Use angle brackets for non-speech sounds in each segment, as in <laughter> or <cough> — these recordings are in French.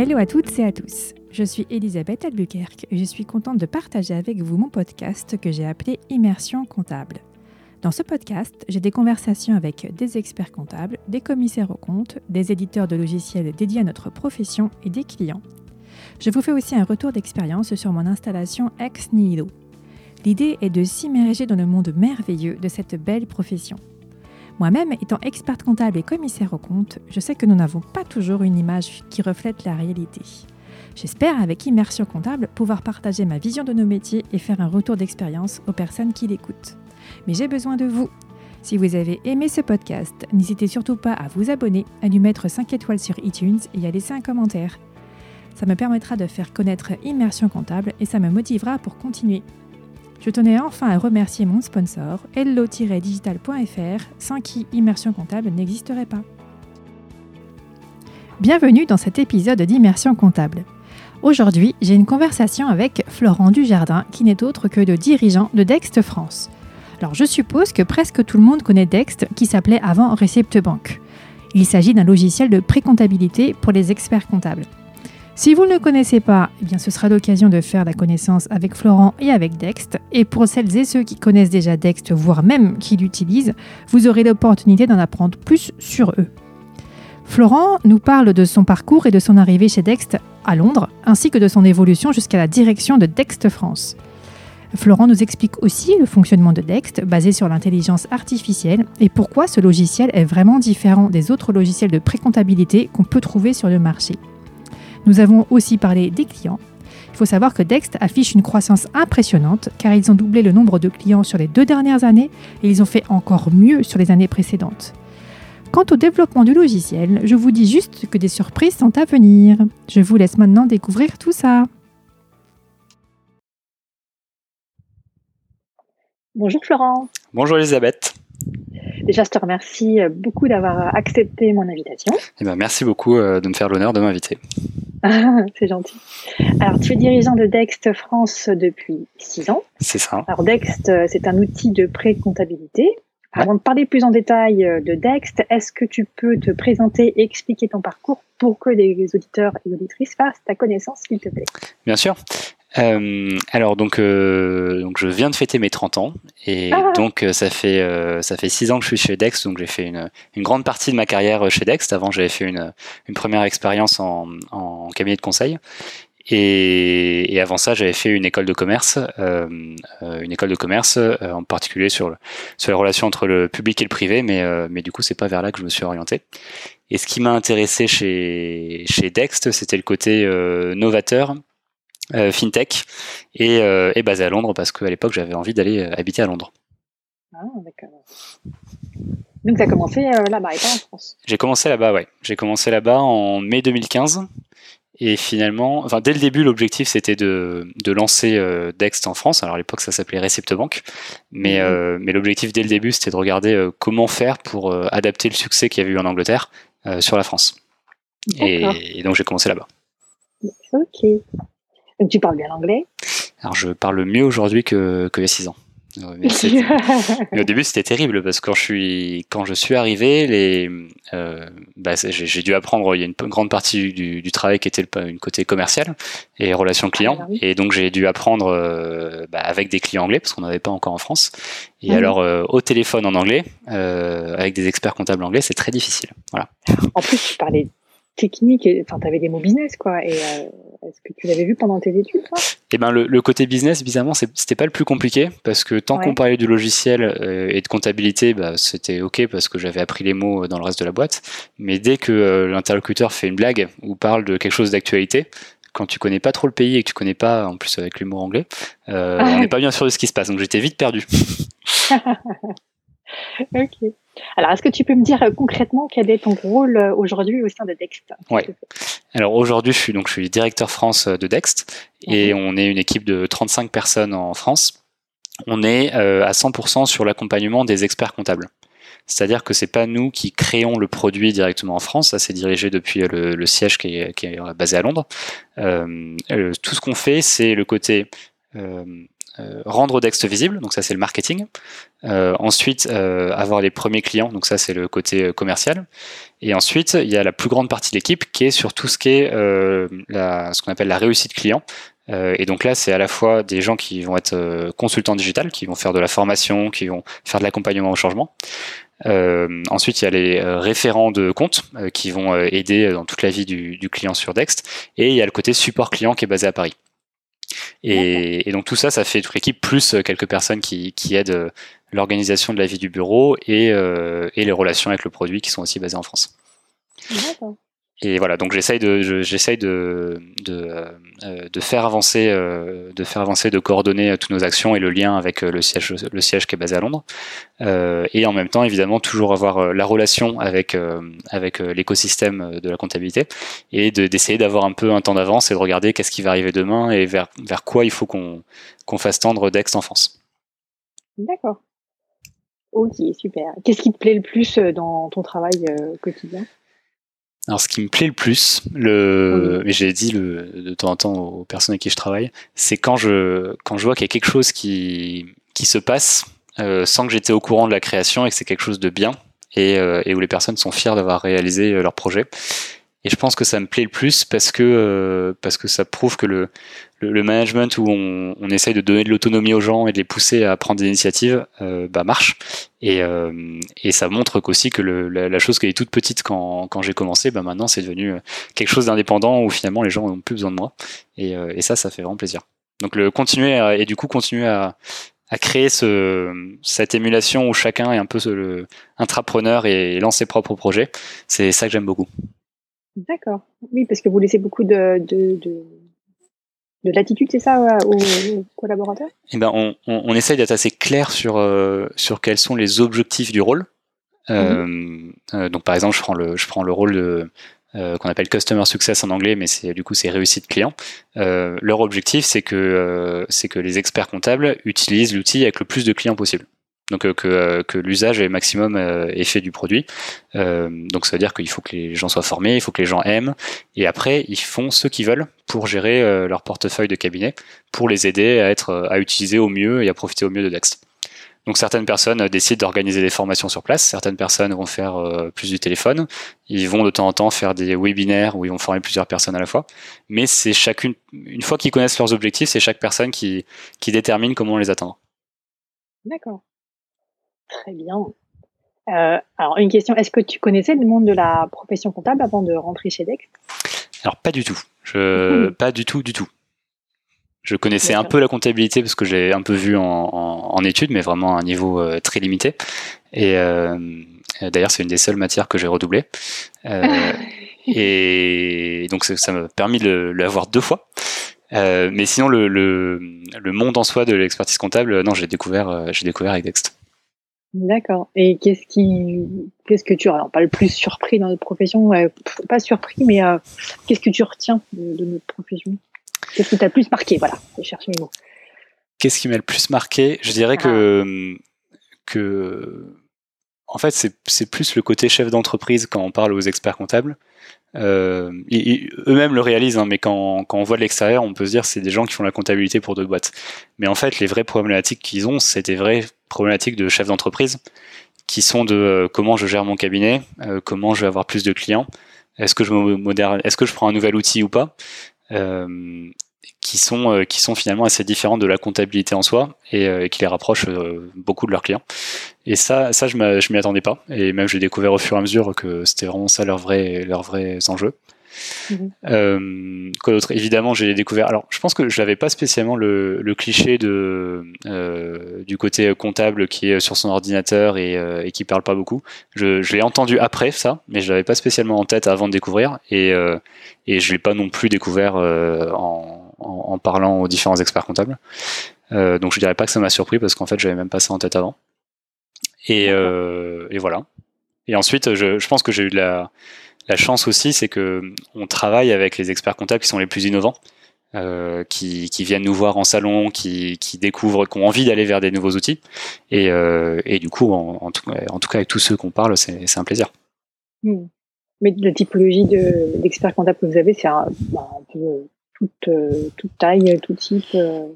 Hello à toutes et à tous. Je suis Elisabeth Albuquerque et je suis contente de partager avec vous mon podcast que j'ai appelé Immersion comptable. Dans ce podcast, j'ai des conversations avec des experts comptables, des commissaires aux comptes, des éditeurs de logiciels dédiés à notre profession et des clients. Je vous fais aussi un retour d'expérience sur mon installation Ex Nihilo. L'idée est de s'immerger dans le monde merveilleux de cette belle profession. Moi-même, étant experte comptable et commissaire aux comptes, je sais que nous n'avons pas toujours une image qui reflète la réalité. J'espère, avec Immersion Comptable, pouvoir partager ma vision de nos métiers et faire un retour d'expérience aux personnes qui l'écoutent. Mais j'ai besoin de vous. Si vous avez aimé ce podcast, n'hésitez surtout pas à vous abonner, à lui mettre 5 étoiles sur iTunes et à laisser un commentaire. Ça me permettra de faire connaître Immersion Comptable et ça me motivera pour continuer. Je tenais enfin à remercier mon sponsor, hello-digital.fr, sans qui Immersion Comptable n'existerait pas. Bienvenue dans cet épisode d'Immersion Comptable. Aujourd'hui, j'ai une conversation avec Florent Dujardin, qui n'est autre que le dirigeant de Dext France. Alors je suppose que presque tout le monde connaît Dext, qui s'appelait avant Recepte Bank. Il s'agit d'un logiciel de pré-comptabilité pour les experts comptables. Si vous ne le connaissez pas, eh bien ce sera l'occasion de faire la connaissance avec Florent et avec Dext. Et pour celles et ceux qui connaissent déjà Dext, voire même qui l'utilisent, vous aurez l'opportunité d'en apprendre plus sur eux. Florent nous parle de son parcours et de son arrivée chez Dext à Londres, ainsi que de son évolution jusqu'à la direction de Dext France. Florent nous explique aussi le fonctionnement de Dext basé sur l'intelligence artificielle et pourquoi ce logiciel est vraiment différent des autres logiciels de pré-comptabilité qu'on peut trouver sur le marché. Nous avons aussi parlé des clients. Il faut savoir que Dext affiche une croissance impressionnante car ils ont doublé le nombre de clients sur les deux dernières années et ils ont fait encore mieux sur les années précédentes. Quant au développement du logiciel, je vous dis juste que des surprises sont à venir. Je vous laisse maintenant découvrir tout ça. Bonjour Florent. Bonjour Elisabeth. Déjà, je te remercie beaucoup d'avoir accepté mon invitation. Eh ben, merci beaucoup euh, de me faire l'honneur de m'inviter. <laughs> c'est gentil. Alors, tu es dirigeant de Dext France depuis six ans. C'est ça. Alors, Dext, euh, c'est un outil de pré-comptabilité. Avant de parler plus en détail euh, de Dext, est-ce que tu peux te présenter et expliquer ton parcours pour que les auditeurs et auditrices fassent ta connaissance, s'il te plaît? Bien sûr. Euh, alors donc, euh, donc je viens de fêter mes 30 ans et ah. donc euh, ça fait ça fait 6 ans que je suis chez Dext donc j'ai fait une, une, grande partie de ma carrière chez Dext avant j'avais fait une, une première expérience en, en, cabinet de conseil. Et, et avant ça j'avais fait une école de commerce une école de commerce en particulier sur sur les relations entre le public et le privé mais mais du coup c'est pas vers là que je me suis orienté. Et ce qui m'a intéressé chez chez Dext c'était le côté novateur euh, fintech et, euh, basé à Londres parce qu'à l'époque j'avais envie d'aller euh, habiter à Londres. Ah, d'accord. Donc tu as commencé là-bas et pas en France J'ai commencé là-bas, ouais. J'ai commencé là-bas en mai 2015. Et finalement, enfin, dès le début, l'objectif c'était de, de lancer Dext en France. Alors à l'époque, ça s'appelait Receptbank, mais, mhm. mais l'objectif dès le début c'était de regarder comment faire pour adapter le succès qu'il y avait eu en Angleterre sur la France. Et, et, donc j'ai commencé là-bas. Ok tu parles bien l'anglais? Alors je parle mieux aujourd'hui que, que il y a 6 ans. <laughs> Mais, au début c'était terrible parce que quand je suis quand je suis arrivé les euh, bah, j'ai dû apprendre il y a une grande partie du, du travail qui était le, une côté commercial et relations clients. Ah, bah et donc j'ai dû apprendre euh, bah, avec des clients anglais parce qu'on n'avait pas encore en France. Et ah alors euh, au téléphone en anglais avec des experts comptables anglais c'est très difficile. Voilà. En plus tu parlais technique enfin tu avais des mots business quoi. Et est-ce que tu l'avais vu pendant tes études Eh ben, le, côté business, bizarrement, c'était pas le plus compliqué parce que tant qu'on parlait du logiciel euh, et de comptabilité, bah, c'était ok parce que j'avais appris les mots dans le reste de la boîte. Mais dès que euh, l'interlocuteur fait une blague ou parle de quelque chose d'actualité, quand tu connais pas trop le pays et que tu connais pas, en plus avec l'humour anglais, euh, on n'est pas bien sûr de ce qui se passe. Donc j'étais vite perdu. <laughs> ok. Alors, est-ce que tu peux me dire euh, concrètement quel est ton rôle euh, aujourd'hui au sein de Dext? Oui. Alors aujourd'hui, je suis donc je suis directeur France euh, de Dext et on est une équipe de 35 personnes en France. On est à 100% sur l'accompagnement des experts comptables. C'est-à-dire que c'est pas nous qui créons le produit directement en France, ça c'est dirigé depuis le, siège qui est, basé à Londres. tout ce qu'on fait, c'est le côté rendre Dext visible, donc ça c'est le marketing. ensuite, avoir les premiers clients, donc ça c'est le côté commercial. Et ensuite, il y a la plus grande partie de l'équipe qui est sur tout ce qui est ce qu'on appelle la réussite client. et donc là, c'est à la fois des gens qui vont être consultants digital, qui vont faire de la formation, qui vont faire de l'accompagnement au changement. Euh, ensuite, il y a les euh, référents de compte euh, qui vont aider dans toute la vie du, client sur Dext. Et il y a le côté support client qui est basé à Paris. Et, donc tout ça, ça fait toute l'équipe plus quelques personnes qui, aident l'organisation de la vie du bureau et, et, les relations avec le produit qui sont aussi basées en France. Et voilà, donc j'essaye de, j'essaye de, de, euh, de, faire avancer, euh, de faire avancer, de coordonner toutes nos actions et le lien avec euh, le siège, le siège qui est basé à Londres. et en même temps, évidemment, toujours avoir la relation avec, avec l'écosystème de la comptabilité et d'essayer d'avoir un peu un temps d'avance et de regarder qu'est-ce qui va arriver demain et vers, vers quoi il faut qu'on qu'on fasse tendre Dext en France. D'accord. Ok, super. Qu'est-ce qui te plaît le plus dans ton travail quotidien? Alors, ce qui me plaît le plus, le, j'ai dit le, de temps en temps aux personnes avec qui je travaille, c'est quand je, quand je vois qu'il y a quelque chose qui, qui se passe euh, sans que j'étais au courant de la création et que c'est quelque chose de bien et, euh, et, où les personnes sont fières d'avoir réalisé euh, leur projet. Et je pense que ça me plaît le plus parce que, euh, parce que ça prouve que le, le, management où on, on, essaye de donner de l'autonomie aux gens et de les pousser à prendre des initiatives euh, bah, marche. Et, euh, et ça montre qu'aussi que le, la, chose qui est toute petite quand, quand j'ai commencé, bah, maintenant c'est devenu quelque chose d'indépendant où finalement les gens n'ont plus besoin de moi. Et, et, ça, ça fait vraiment plaisir. Donc le continuer et du coup continuer à, à créer ce, cette émulation où chacun est un peu le intrapreneur et lance ses propres projets, c'est ça que j'aime beaucoup. D'accord. Oui, parce que vous laissez beaucoup de, de, de, de latitude, c'est ça, aux, collaborateurs? Eh ben, on, on, on essaye d'être assez clair sur, euh, sur quels sont les objectifs du rôle. Euh, mhm. euh, donc, par exemple, je prends le, je prends le rôle de, qu'on appelle Customer Success en anglais, mais c'est du coup c'est réussite client. leur objectif, c'est que c'est que les experts comptables utilisent l'outil avec le plus de clients possible donc euh, que, euh, que l'usage est maximum euh, effet du produit. donc ça veut dire qu'il faut que les gens soient formés, il faut que les gens aiment, et après ils font ce qu'ils veulent pour gérer leur portefeuille de cabinet, pour les aider à être à utiliser au mieux et à profiter au mieux de Dext. Donc certaines personnes décident d'organiser des formations sur place, certaines personnes vont faire plus du téléphone, ils vont de temps en temps faire des webinaires où ils vont former plusieurs personnes à la fois, mais c'est chacune, une fois qu'ils connaissent leurs objectifs, c'est chaque personne qui, qui détermine comment les atteindre. D'accord. Très bien. Euh, alors, une question, est-ce que tu connaissais le monde de la profession comptable avant de rentrer chez Dex? Alors, pas du tout. Je, <laughs> Pas du tout, du tout. Je connaissais un peu la comptabilité parce que j'ai un peu vu en, en, études, mais vraiment à un niveau euh, très limité. Et euh, d'ailleurs, c'est une des seules matières que j'ai redoublé. <laughs> et donc, ça m'a permis de l'avoir deux fois. mais sinon, le, le, le, monde en soi de l'expertise comptable, non, j'ai découvert, j'ai découvert avec Dext. D'accord. Et qu'est-ce qui, qu'est-ce que tu, alors pas le plus surpris dans notre profession, pas surpris, mais euh, qu'est-ce que tu retiens de, notre profession? Qu'est-ce qui t'a le plus marqué? Voilà, je cherche mes mots. Qu'est-ce qui m'a le plus marqué? Je dirais que ah. que en fait c'est plus le côté chef d'entreprise quand on parle aux experts comptables. Euh, eux-mêmes le réalisent, hein, mais quand, quand, on voit de l'extérieur, on peut se dire c'est des gens qui font la comptabilité pour d'autres boîtes. Mais en fait, les vraies problématiques qu'ils ont, c'est des vraies problématiques de chef d'entreprise, qui sont de euh, comment je gère mon cabinet, euh, comment je vais avoir plus de clients, est-ce que je me est-ce que je prends un nouvel outil ou pas, euh, qui sont euh, qui sont finalement assez différentes de la comptabilité en soi et, et qui les rapprochent beaucoup de leurs clients. Et ça, ça je m'y attendais pas. Et même j'ai découvert au fur et à mesure que c'était vraiment ça leur vrai, leurs vrais enjeux. Mhm. Euh, quoi d'autre? Évidemment, j'ai découvert. Alors, je pense que je n'avais pas spécialement le, le cliché de euh, du côté comptable qui est sur son ordinateur et, euh, et qui parle pas beaucoup. Je, je l'ai entendu après ça, mais je l'avais pas spécialement en tête avant de découvrir et euh, et je l'ai pas non plus découvert euh, en, en, en, parlant aux différents experts comptables. Euh, donc, je dirais pas que ça m'a surpris parce qu'en fait, j'avais même pas ça en tête avant. Et, et voilà. Et ensuite, je, je pense que j'ai eu de la la chance aussi, c'est que on travaille avec les experts comptables qui sont les plus innovants. Euh, qui, qui, viennent nous voir en salon, qui, qui découvrent, qui ont envie d'aller vers des nouveaux outils. Et, euh, et du coup, en, en, tout, en, tout, cas, avec tous ceux qu'on parle, c'est un plaisir. Hmm. Mais la typologie d'experts comptables que vous avez, c'est un, bah, un, peu toute, toute, taille, tout type. Euh.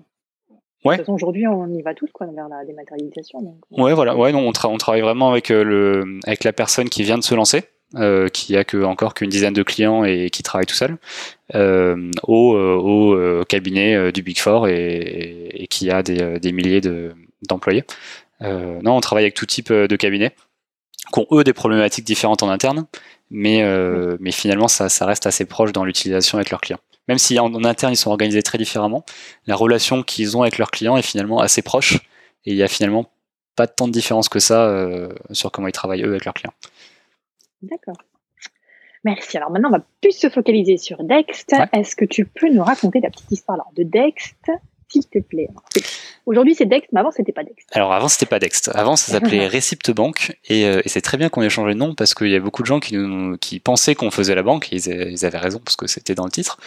De toute façon, aujourd'hui, on y va tous quoi, vers la dématérialisation. Donc... Ouais, voilà. Ouais, non, on, on, travaille vraiment avec, le, avec la personne qui vient de se lancer. Euh, qui a que encore qu'une dizaine de clients et qui travaille tout seul, euh, au, au cabinet du Big Four et, et qui a des, des milliers d'employés. Euh, non, on travaille avec tout type de cabinets qui ont eux des problématiques différentes en interne, mais, euh, mais finalement ça, ça, reste assez proche dans l'utilisation avec leurs clients. Même si en, interne ils sont organisés très différemment, la relation qu'ils ont avec leurs clients est finalement assez proche et il y a finalement pas tant de différence que ça euh, sur comment ils travaillent eux avec leurs clients. D'accord. Merci. Alors maintenant, on va plus se focaliser sur Dext. Est-ce que tu peux nous raconter la petite histoire alors, de Dext s'il te plaît? Aujourd'hui, c'est Dext, mais avant, c'était pas Dext. Alors, avant, c'était pas Dext. Avant, ça s'appelait <laughs> Recipte Bank. Euh, et, c'est très bien qu'on ait changé de nom parce qu'il y a beaucoup de gens qui, nous, qui pensaient qu'on faisait la banque. Et ils, avaient raison parce que c'était dans le titre.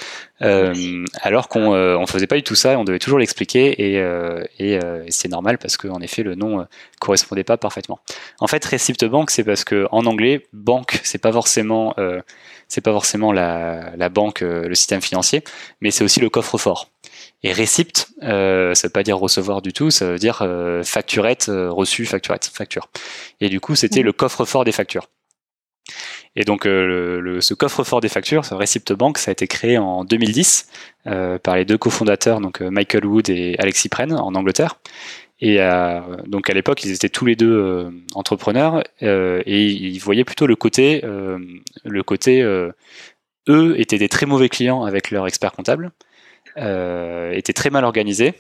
Euh, alors qu'on euh, on faisait pas du tout ça. On devait toujours l'expliquer. Et, et c'est normal parce qu'en effet, le nom correspondait pas parfaitement. En fait, Recipte Bank, c'est parce que en anglais, banque, c'est pas forcément, c'est pas forcément la, la banque, le système financier, mais c'est aussi le coffre-fort. Et récipte, euh, ça veut pas dire recevoir du tout, ça veut dire euh, facturette, euh, reçu, facturette, facture. Et du coup, c'était le coffre-fort des factures. Et donc, euh, le, ce coffre-fort des factures, ce Receipt Bank, ça a été créé en 2010 par les deux cofondateurs, donc Michael Wood et Alexis Pren, en Angleterre. Et donc à l'époque, ils étaient tous les deux entrepreneurs et ils voyaient plutôt le côté, le côté, eux étaient des très mauvais clients avec leur expert comptable euh, étaient très mal organisés.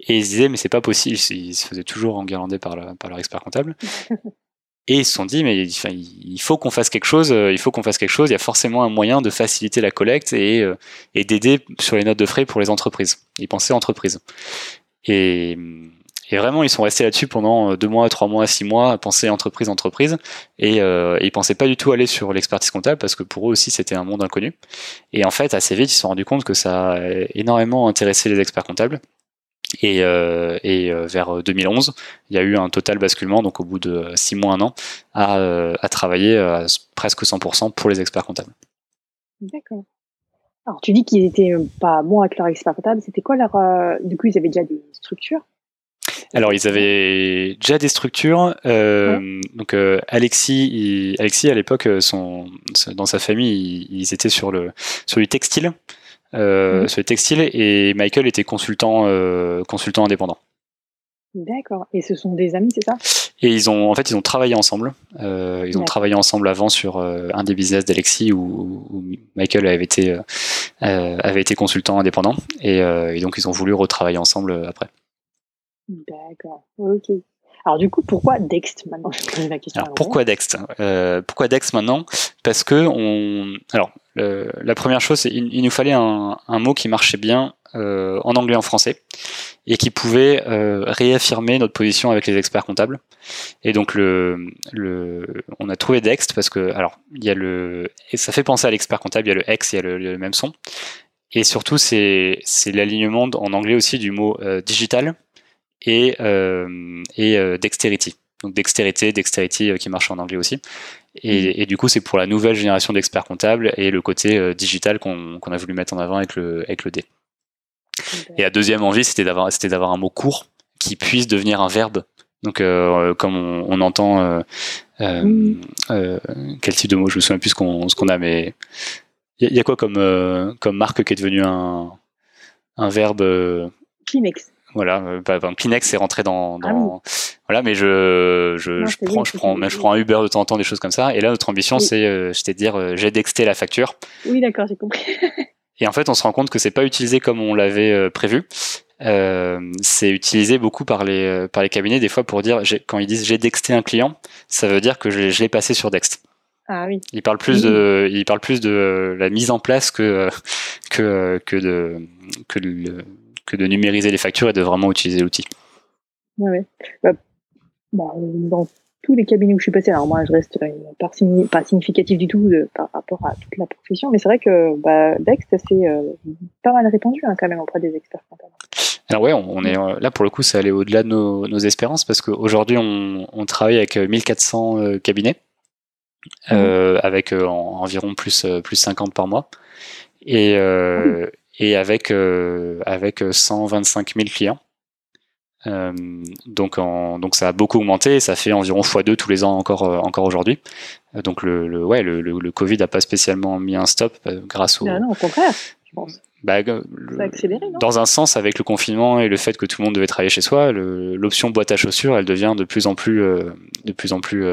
Et ils se disaient, mais c'est pas possible, ils se faisaient toujours enguirlander par, par leur expert comptable. <laughs> Et ils se sont dit, mais il faut qu'on fasse quelque chose, euh, il faut qu'on fasse quelque chose, il y a forcément un moyen de faciliter la collecte et, euh, et d'aider sur les notes de frais pour les entreprises. Ils pensaient entreprises. Et, et vraiment, ils sont restés là-dessus pendant euh, deux mois, trois mois, six mois, à penser entreprise, entreprise. Et, euh, ils pensaient pas du tout aller sur l'expertise comptable parce que pour eux aussi, c'était un monde inconnu. Et en fait, assez vite, ils se sont rendus compte que ça a énormément intéressé les experts comptables. Et, euh, et euh, vers 2011, il y a eu un total basculement, donc au bout de six mois, un an, à, à travailler à presque 100% pour les experts comptables. D'accord. Alors, tu dis qu'ils étaient pas bons avec leur expert comptable. C'était quoi leur. du coup, ils avaient déjà des structures? Alors, ils avaient déjà des structures. Euh, donc, euh, Alexis, Alexis, à l'époque, euh, dans sa famille, ils, étaient sur, le, sur du textile. Mhm. Sur le textile et Michael était consultant, consultant indépendant. D'accord. Et ce sont des amis, c'est ça? Et ils ont, en fait, ils ont travaillé ensemble. ils ont travaillé ensemble avant sur un des business d'Alexis où, Michael avait été, avait été consultant indépendant. Et, et, donc, ils ont voulu retravailler ensemble après. D'accord, ok. Alors du coup, pourquoi Dext maintenant? La question. Alors, pourquoi Dext? Euh, Pourquoi Dext maintenant? Parce que on. Alors, la première chose, c'est il, nous fallait un, un, mot qui marchait bien euh, en anglais, en français, et qui pouvait euh, réaffirmer notre position avec les experts comptables. Et donc le, le, on a trouvé Dext parce que alors il y a le, et ça fait penser à l'expert comptable, il y a le X, il y a le, le même son, et surtout c'est c'est l'alignement en anglais aussi du mot euh, digital et, euh, et euh, dexterity. Donc dextérité, dexterity euh, qui marche en anglais aussi. Et, mm. et du coup, c'est pour la nouvelle génération d'experts comptables et le côté digital qu'on a voulu mettre en avant avec le, avec le D. Et la deuxième envie, c'était d'avoir, c'était d'avoir un mot court qui puisse devenir un verbe. Donc, euh, comme on, on entend, euh, mm. euh, quel type de mot Je me souviens plus ce qu'on, a, mais il y, y, a quoi comme, comme marque qui est devenu un, un verbe Kleenex. Voilà, euh, bah, bah, est rentré dans, ah dans... voilà, mais je je, je prends je prends je prends un Uber de temps en temps des choses comme ça. Et là, notre ambition, c'est, euh, je t'ai dire, euh, j'ai dexté la facture. Oui, d'accord, j'ai compris. <laughs> et en fait, on se rend compte que c'est pas utilisé comme on l'avait euh, prévu. Euh, c'est utilisé beaucoup par les par les cabinets des fois pour dire quand ils disent j'ai dexté un client, ça veut dire que je, je l'ai passé sur Dext. Ah oui. Il parle plus de il parle plus de la mise en place que que que de que le que de numériser les factures et de vraiment utiliser l'outil. Ouais, bah, bah, dans tous les cabinets où je suis passé, alors moi je reste pas, pas significatif du tout par rapport à toute la profession, mais c'est vrai que bah, Dex, c'est euh, pas mal répandu hein, quand même auprès des experts comptables. Alors ouais, on, est euh, là pour le coup, ça allait au-delà de nos, nos, espérances parce qu'aujourd'hui on, on, travaille avec 1400 euh, cabinets, mmh. euh, avec environ plus plus 50 par mois, et, ah et avec, euh, avec 125 000 clients. donc, en, donc ça a beaucoup augmenté, ça fait environ x2 tous les ans encore, encore aujourd'hui. Donc le, le ouais, le, le, Covid n'a pas spécialement mis un stop grâce au... Non, non, au contraire, je pense. Bah, accéléré, dans un sens, avec le confinement et le fait que tout le monde devait travailler chez soi, l'option boîte à chaussures, elle devient de plus en plus, de plus en plus,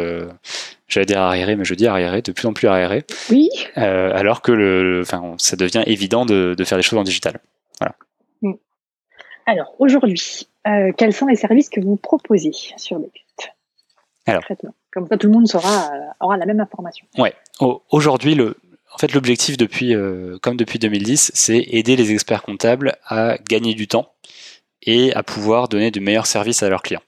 j'allais dire arriérée, mais je dis arriérée, de plus en plus arriérée. Oui. Euh, alors que le, enfin, ça devient évident de, de, faire des choses en digital. Voilà. Mm. Alors aujourd'hui, euh, quels sont les services que vous proposez sur Next Alors, comme ça, tout le monde saura, euh, aura la même information. Ouais. Aujourd'hui, le, en fait, l'objectif euh, comme depuis 2010, c'est aider les experts comptables à gagner du temps et à pouvoir donner de meilleurs services à leurs clients.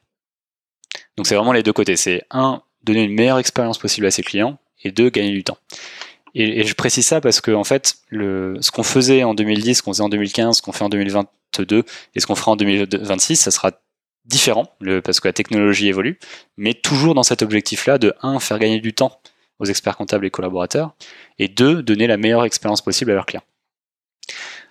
Donc c'est vraiment les deux côtés. C'est un, donner une meilleure expérience possible à ses clients et deux, gagner du temps. Et, je précise ça parce que en fait, ce qu'on faisait en 2010, ce qu'on faisait en 2015, ce qu'on fait en 2022 et ce qu'on fera en 2026, ça sera différent parce que la technologie évolue, mais toujours dans cet objectif-là de un, faire gagner du temps aux experts comptables et collaborateurs, et deux, donner la meilleure expérience possible à leurs clients.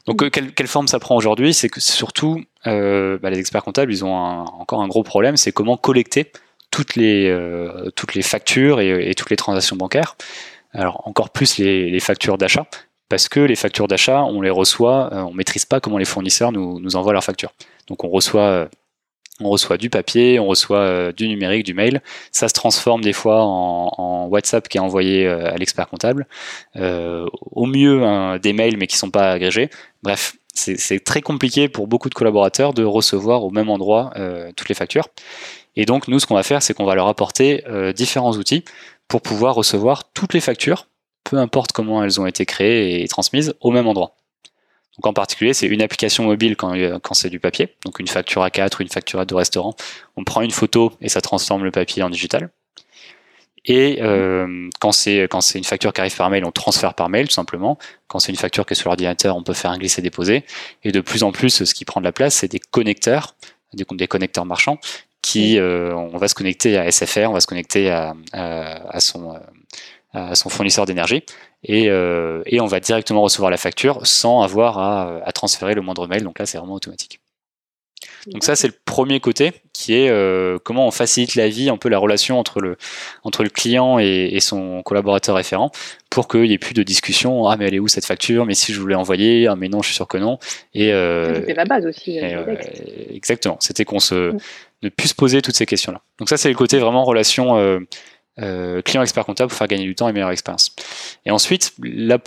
Donc, quelle, quelle forme ça prend aujourd'hui C'est que surtout, euh, bah, les experts comptables, ils ont encore un gros problème, c'est comment collecter toutes les, euh, toutes les factures et, et, toutes les transactions bancaires. Alors encore plus les, les factures d'achat, parce que les factures d'achat, on les reçoit, euh, on maîtrise pas comment les fournisseurs nous, nous envoient leurs factures. Donc on reçoit euh, on reçoit du papier, on reçoit du numérique, du mail. Ça se transforme des fois en, WhatsApp qui est envoyé à l'expert comptable. Euh, au mieux, hein, des mails mais qui sont pas agrégés. Bref, c'est très compliqué pour beaucoup de collaborateurs de recevoir au même endroit euh, toutes les factures. Et donc, nous, ce qu'on va faire, c'est qu'on va leur apporter euh, différents outils pour pouvoir recevoir toutes les factures, peu importe comment elles ont été créées et transmises, au même endroit. Donc, en particulier, c'est une application mobile quand, euh, quand c'est du papier, donc une facture A4 ou une facture de restaurant. On prend une photo et ça transforme le papier en digital. Et euh, quand c'est quand c'est une facture qui arrive par mail, on transfère par mail tout simplement. Quand c'est une facture qui est sur l'ordinateur, on peut faire un glisser-déposer. Et de plus en plus, ce qui prend de la place, c'est des connecteurs, des, des connecteurs marchands qui euh, on va se connecter à SFR, on va se connecter à, à, son, euh, à son fournisseur d'énergie et, euh, et, on va directement recevoir la facture sans avoir à, à transférer le moindre mail. Donc là, c'est vraiment automatique. Donc ça, c'est le premier côté qui est euh, comment on facilite la vie, un peu la relation entre le, entre le client et, et son collaborateur référent pour qu'il n'y ait plus de discussion. Ah, mais elle est où cette facture? Mais si je voulais envoyer, ah, mais non, je suis sûr que non. Et, euh, C'était la base aussi. Euh, exactement. C'était qu'on se, mm ne plus se poser toutes ces questions-là. Donc ça, c'est le côté vraiment relation euh, euh, client-expert comptable pour faire gagner du temps et meilleure expérience. Et ensuite, là,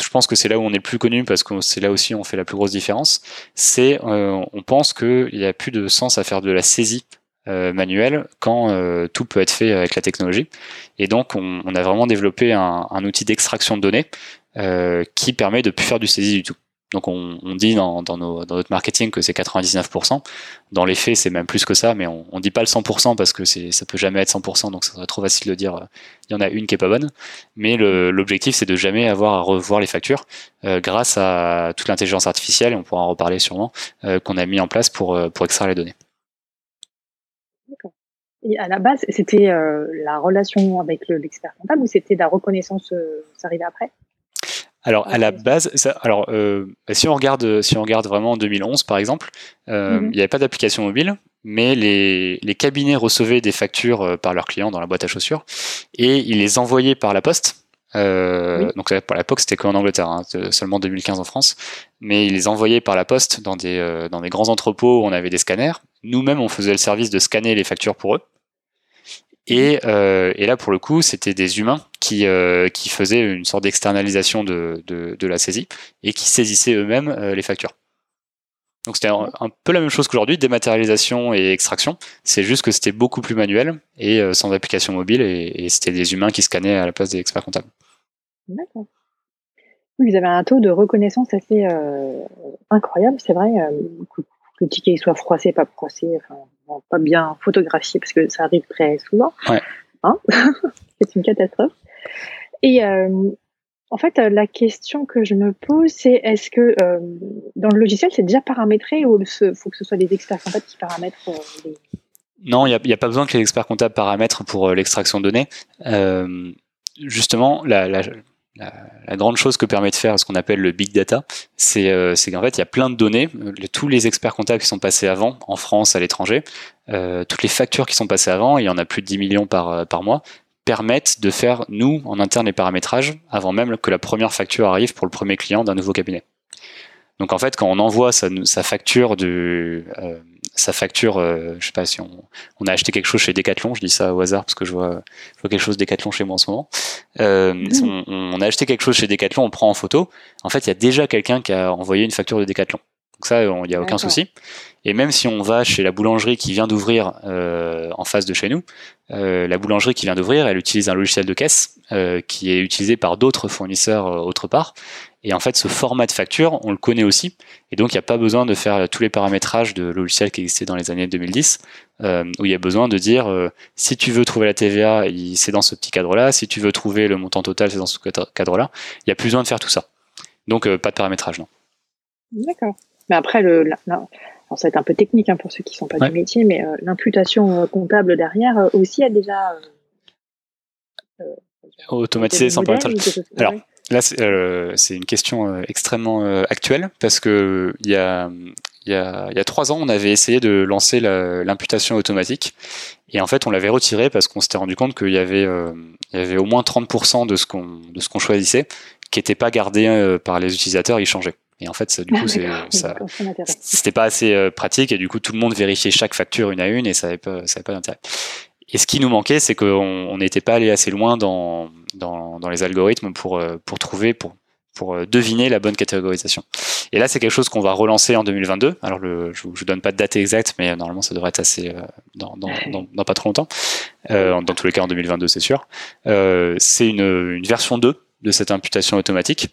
je pense que c'est là où on est le plus connu parce que c'est là aussi où on fait la plus grosse différence. C'est, euh, on pense qu'il n'y a plus de sens à faire de la saisie euh, manuelle quand tout peut être fait avec la technologie. Et donc, on, a vraiment développé un, un outil d'extraction de données qui permet de plus faire du saisie du tout. Donc on, dit dans, notre marketing que c'est 99%. Dans les faits, c'est même plus que ça, mais on, on dit pas le 100% parce que ça peut jamais être 100%, donc ça serait trop facile de dire euh, il y en a une qui est pas bonne. Mais l'objectif, c'est de jamais avoir à revoir les factures euh, grâce à toute l'intelligence artificielle, et on pourra en reparler sûrement, euh, qu'on a mis en place pour, extraire les données. D'accord. Et à la base, c'était la relation avec l'expert comptable ou c'était la reconnaissance, ça arrivait après? Alors à la base, ça, alors euh, si on regarde, si on regarde vraiment en 2011 par exemple, euh, mhm. il n'y avait pas d'application mobile, mais les, les, cabinets recevaient des factures euh, par leurs clients dans la boîte à chaussures et ils les envoyaient par la poste. Euh, oui. Donc à l'époque c'était qu'en Angleterre, hein, seulement 2015 en France, mais ils les envoyaient par la poste dans des euh, dans des grands entrepôts où on avait des scanners. Nous-mêmes on faisait le service de scanner les factures pour eux. Et, euh, et, là, pour le coup, c'était des humains qui, euh, qui faisaient une sorte d'externalisation de, de, la saisie et qui saisissaient eux-mêmes euh, les factures. Donc c'était un, peu la même chose qu'aujourd'hui, dématérialisation et extraction. C'est juste que c'était beaucoup plus manuel et sans application mobile et, c'était des humains qui scannaient à la place des experts comptables. D'accord. Vous avez un taux de reconnaissance assez incroyable, c'est vrai. que le ticket soit froissé, pas froissé, pas bien photographié parce que ça arrive très souvent. Ouais. Hein <laughs> c'est une catastrophe. Et euh, en fait, la question que je me pose, c'est est-ce que euh, dans le logiciel, c'est déjà paramétré ou il faut que ce soit des experts comptables qui paramètrent euh, les... Non, il n'y a, a, pas besoin que les experts comptables paramètrent pour euh, l'extraction de données. Euh, justement, la, la, la, grande chose que permet de faire ce qu'on appelle le big data, c'est qu'en fait, il y a plein de données. tous les experts comptables qui sont passés avant, en France, à l'étranger, toutes les factures qui sont passées avant, il y en a plus de 10 millions par, par mois, permettent de faire, nous, en interne, les paramétrages avant même que la première facture arrive pour le premier client d'un nouveau cabinet. Donc en fait, quand on envoie sa, facture de euh, sa facture, euh, je sais pas si on, on, a acheté quelque chose chez Decathlon, je dis ça au hasard parce que je vois, je vois quelque chose Decathlon chez moi en ce moment. Euh, mmh. on, a acheté quelque chose chez Decathlon, on prend en photo. En fait, il y a déjà quelqu'un qui a envoyé une facture de Decathlon. Donc ça, il n'y a aucun souci. Et même si on va chez la boulangerie qui vient d'ouvrir euh, en face de chez nous, euh, la boulangerie qui vient d'ouvrir, elle utilise un logiciel de caisse euh, qui est utilisé par d'autres fournisseurs autre part. Et en fait, ce format de facture, on le connaît aussi. Et donc, il n'y a pas besoin de faire tous les paramétrages de logiciels qui existaient dans les années 2010, où il y a besoin de dire, si tu veux trouver la TVA, c'est dans ce petit cadre-là. Si tu veux trouver le montant total, c'est dans ce cadre-là. Il n'y a plus besoin de faire tout ça. Donc, pas de paramétrage, non. D'accord. Mais après, le, ça va être un peu technique hein, pour ceux qui ne sont pas du métier, mais euh, l'imputation euh, comptable derrière euh, aussi a déjà automatisé sans paramétrage. Alors là, c'est une question extrêmement actuelle parce que il y a il y, a, il y a trois ans, on avait essayé de lancer l'imputation automatique. Et en fait, on l'avait retiré parce qu'on s'était rendu compte qu'il y, avait, il y avait au moins 30% de ce qu'on choisissait qui n'était pas gardé par les utilisateurs, il changeait. Et en fait, ça, du coup, ça, c'était pas assez euh, pratique et du coup, tout le monde vérifiait chaque facture une à une et ça n'avait pas, ça avait pas d'intérêt. Et ce qui nous manquait, c'est qu'on n'était pas allé assez loin dans, dans, dans, les algorithmes pour, euh, pour trouver, pour, pour euh, deviner la bonne catégorisation. Et là, c'est quelque chose qu'on va relancer en 2022. Alors, le, je ne donne pas de date exacte, mais normalement, ça devrait être assez dans, dans, dans, pas trop longtemps. Euh, dans tous les cas, en 2022, c'est sûr. Euh, c'est une, une version 2 de cette imputation automatique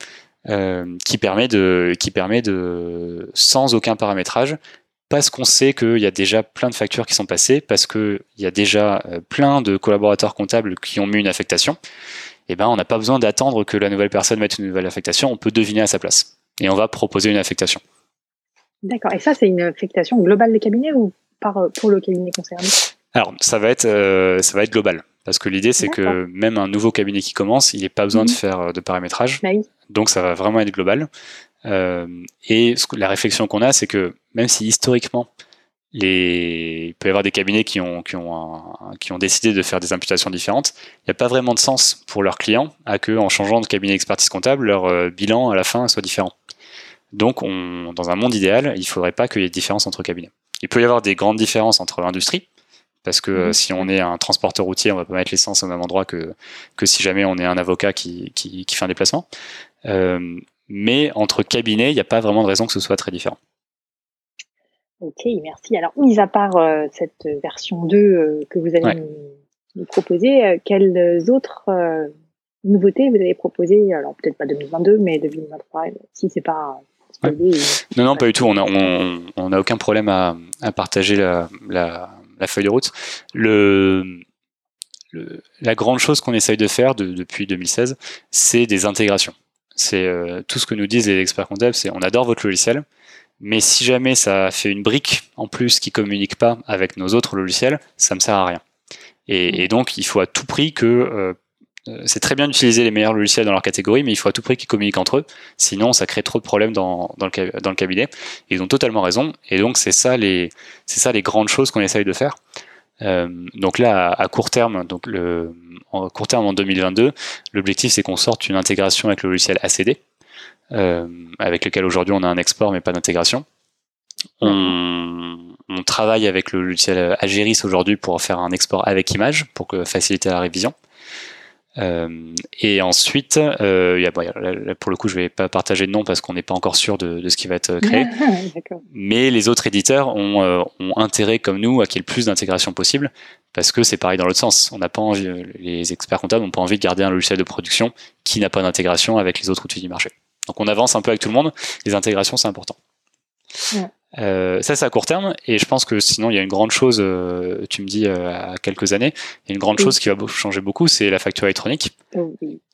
euh, qui permet de, qui permet de, sans aucun paramétrage, parce qu'on sait qu'il y a déjà plein de factures qui sont passées, parce qu'il y a déjà euh, plein de collaborateurs comptables qui ont mis une affectation, et eh ben on n'a pas besoin d'attendre que la nouvelle personne mette une nouvelle affectation, on peut deviner à sa place. Et on va proposer une affectation. D'accord. Et ça, c'est une affectation globale des cabinets ou par, pour le cabinet concerné? Alors, ça va être, euh, ça va être global. Parce que l'idée, c'est que même un nouveau cabinet qui commence, il n'est pas besoin de mhm. faire de paramétrage. Bah donc ça va vraiment être global. Euh, et la réflexion qu'on a, c'est que même si historiquement, les... il peut y avoir des cabinets qui ont, qui ont, qui ont décidé de faire des imputations différentes, il n'y a pas vraiment de sens pour leurs clients à que, en changeant de cabinet d'expertise comptable, leur euh, bilan à la fin soit différent. Donc, on, dans un monde idéal, il ne faudrait pas qu'il y ait de différence entre cabinets. Il peut y avoir des grandes différences entre industries, parce que mhm. si on est un transporteur routier, on va pas mettre l'essence au même endroit que, que si jamais on est un avocat qui, qui, qui fait un déplacement. Euh, mais entre cabinets, il n'y a pas vraiment de raison que ce soit très différent. Ok, merci. Alors, mis à part euh, cette version 2 euh, que vous allez nous, proposer, quelles autres nouveautés vous avez proposées? Alors, peut-être pas 2022, mais 2023, si c'est pas Non, non, pas du tout. On n'a on, on a aucun problème à, à partager la, la, la, feuille de route. Le, le la grande chose qu'on essaye de faire depuis 2016, c'est des intégrations. C'est euh, tout ce que nous disent les experts comptables, c'est on adore votre logiciel, mais si jamais ça fait une brique en plus qui communique pas avec nos autres logiciels, ça me sert à rien. Et, donc il faut à tout prix que euh, euh, c'est très bien d'utiliser les meilleurs logiciels dans leur catégorie, mais il faut à tout prix qu'ils communiquent entre eux. Sinon, ça crée trop de problèmes dans, dans, le, dans le cabinet. ils ont totalement raison. Et donc, c'est ça les, c'est ça les grandes choses qu'on essaye de faire. Euh, donc là, à, court terme, donc en court terme en 2022, l'objectif c'est qu'on sorte une intégration avec le logiciel ACD, euh, avec lequel aujourd'hui on a un export mais pas d'intégration. On, travaille avec le logiciel Ageris aujourd'hui pour faire un export avec image pour faciliter la révision. Euh, et ensuite, euh, y a, pour le coup, je vais pas partager de nom parce qu'on n'est pas encore sûr de, de, ce qui va être créé. <laughs> Mais les autres éditeurs ont, euh, ont intérêt, comme nous, à qu'il y ait le plus d'intégration possible parce que c'est pareil dans l'autre sens. On n'a pas envie, les experts comptables n'ont pas envie de garder un logiciel de production qui n'a pas d'intégration avec les autres outils du marché. Donc on avance un peu avec tout le monde. Les intégrations, c'est important. Euh, ça, c'est à court terme. Et je pense que sinon, il y a une grande chose, euh, tu me dis, euh, à quelques années, il y a une grande chose qui va changer beaucoup, c'est la facture électronique,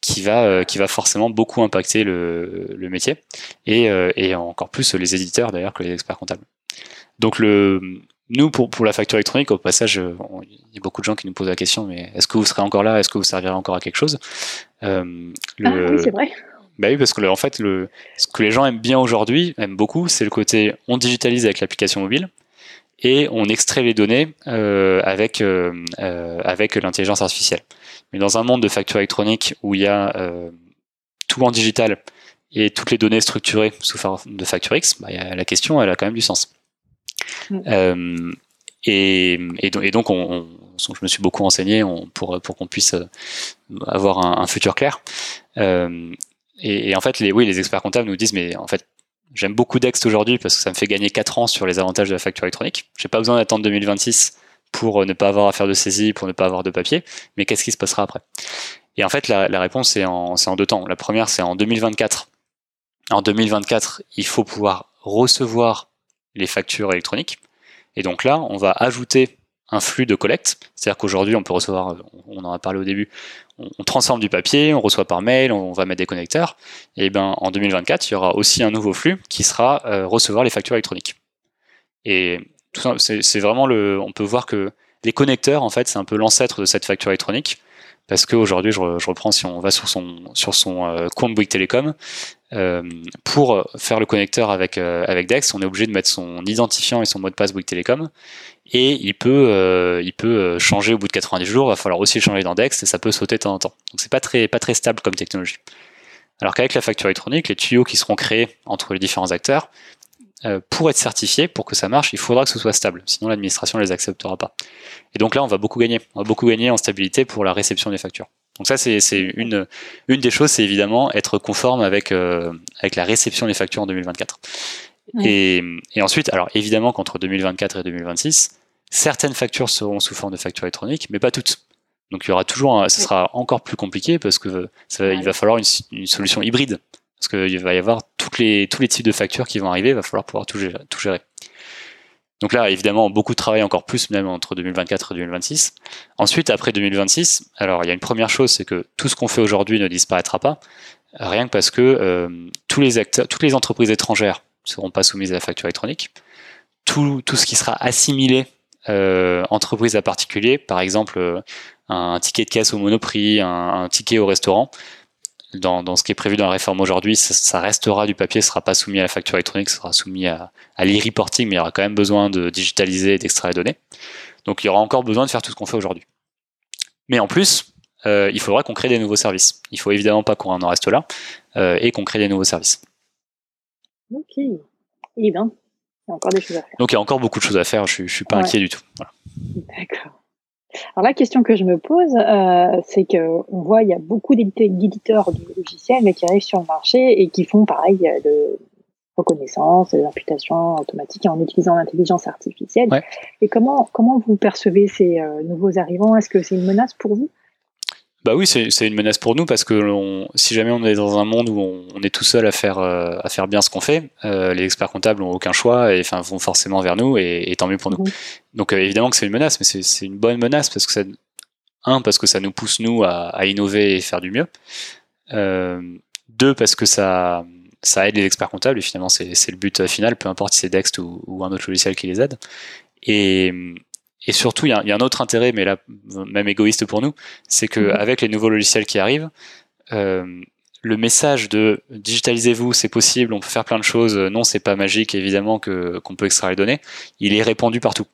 qui, va, qui va forcément beaucoup impacter le, le métier, et, et encore plus les éditeurs d'ailleurs que les experts comptables. Donc le, nous, pour, pour la facture électronique, au passage, il y a beaucoup de gens qui nous posent la question, mais est-ce que vous serez encore là? Est-ce que vous servirez encore à quelque chose? Le... Ah oui, c'est vrai. Bah oui, parce que en fait, le, ce que les gens aiment bien aujourd'hui, aiment beaucoup, c'est le côté on digitalise avec l'application mobile et on extrait les données euh, avec, euh, euh, avec l'intelligence artificielle. Mais dans un monde de facture électronique où il y a tout en digital et toutes les données structurées sous forme de facture X, bah, la question, elle a quand même du sens. Mm. Et, et, donc, on, je me suis beaucoup renseigné pour, pour qu'on puisse avoir un, un futur clair. Et, en fait, les, oui, les experts comptables nous disent, mais en fait, j'aime beaucoup Dext aujourd'hui parce que ça me fait gagner 4 ans sur les avantages de la facture électronique. J'ai pas besoin d'attendre 2026 pour euh, ne pas avoir à faire de saisie, pour ne pas avoir de papier. Mais qu'est-ce qui se passera après? Et en fait, la, la réponse c'est en, en deux temps. La première, c'est en 2024. En 2024, il faut pouvoir recevoir les factures électroniques. Et donc là, on va ajouter un flux de collecte. C'est-à-dire qu'aujourd'hui, on peut recevoir, on en a parlé au début, on, transforme du papier, on reçoit par mail, on, va mettre des connecteurs. Et ben en 2024, il y aura aussi un nouveau flux qui sera euh, recevoir les factures électroniques. Et c'est vraiment le, on peut voir que les connecteurs, en fait, c'est un peu l'ancêtre de cette facture électronique parce qu'aujourd'hui, je, je, reprends, si on va sur son, sur son euh, compte Bouygues Télécom, euh, pour faire le connecteur avec, euh, avec Dex, on est obligé de mettre son identifiant et son mot de passe Bouygues Télécom, et il peut, euh, il peut changer au bout de 90 jours, il va falloir aussi changer dans Dex, et ça peut sauter de temps en temps. Donc c'est pas très, pas très stable comme technologie. Alors qu'avec la facture électronique, les tuyaux qui seront créés entre les différents acteurs, pour être certifiés, pour que ça marche, il faudra que ce soit stable, sinon l'administration ne les acceptera pas. Et donc là, on va beaucoup gagner. On va beaucoup gagner en stabilité pour la réception des factures. Donc ça, c'est une, une des choses, c'est évidemment être conforme avec, euh, avec la réception des factures en 2024. Et, et, ensuite, alors évidemment qu'entre 2024 et 2026, certaines factures seront sous forme de facture électronique, mais pas toutes. Donc il y aura toujours, ce sera encore plus compliqué parce que ça, il va falloir une, une solution hybride. Parce qu'il va y avoir toutes les, tous les types de factures qui vont arriver, il va falloir pouvoir tout gérer. Tout gérer. Donc là, évidemment, beaucoup de travail encore plus, même entre 2024 et 2026. Ensuite, après 2026, alors il y a une première chose, c'est que tout ce qu'on fait aujourd'hui ne disparaîtra pas, rien que parce que euh, tous les acteurs, toutes les entreprises étrangères seront pas soumises à la facture électronique. Tout, tout ce qui sera assimilé euh, entreprise à particulier, par exemple euh, un ticket de caisse au monoprix, un, ticket au restaurant, dans, ce qui est prévu dans la réforme aujourd'hui, ça, restera du papier, ce sera pas soumis à la facture électronique, ce sera soumis à, à l'e-reporting, mais il y aura quand même besoin de digitaliser et d'extraire les données. Donc il y aura encore besoin de faire tout ce qu'on fait aujourd'hui. Mais en plus, euh, il faudra qu'on crée des nouveaux services. Il faut évidemment pas qu'on en reste là et qu'on crée des nouveaux services. Ok. Eh bien, il y a encore des choses à faire. Donc il y a encore beaucoup de choses à faire, je, ne suis pas inquiet du tout. D'accord. Alors la question que je me pose, euh, c'est que on voit il y a beaucoup d'éditeurs de logiciels mais qui arrivent sur le marché et qui font pareil euh, de reconnaissance, des imputations automatiques en utilisant l'intelligence artificielle. Et comment comment vous percevez ces euh, nouveaux arrivants? Est-ce que c'est une menace pour vous? Bah oui, c'est une menace pour nous parce que si jamais on est dans un monde où on, est tout seul à faire, euh, à faire bien ce qu'on fait, euh, les experts comptables n'ont aucun choix et enfin, vont forcément vers nous et, tant mieux pour nous. Donc euh, évidemment que c'est une menace, mais c'est une bonne menace parce que ça, un, parce que ça nous pousse nous à, innover et faire du mieux. deux, parce que ça, ça aide les experts comptables et finalement c'est le but final, peu importe si c'est Dext ou, ou, un autre logiciel qui les aide. Et, et surtout, il y, a, un autre intérêt, mais là, même égoïste pour nous, c'est qu'avec mhm. les nouveaux logiciels qui arrivent, euh, le message de digitalisez-vous, c'est possible, on peut faire plein de choses, non, c'est pas magique, évidemment, que qu'on peut extraire les données, il est répandu partout.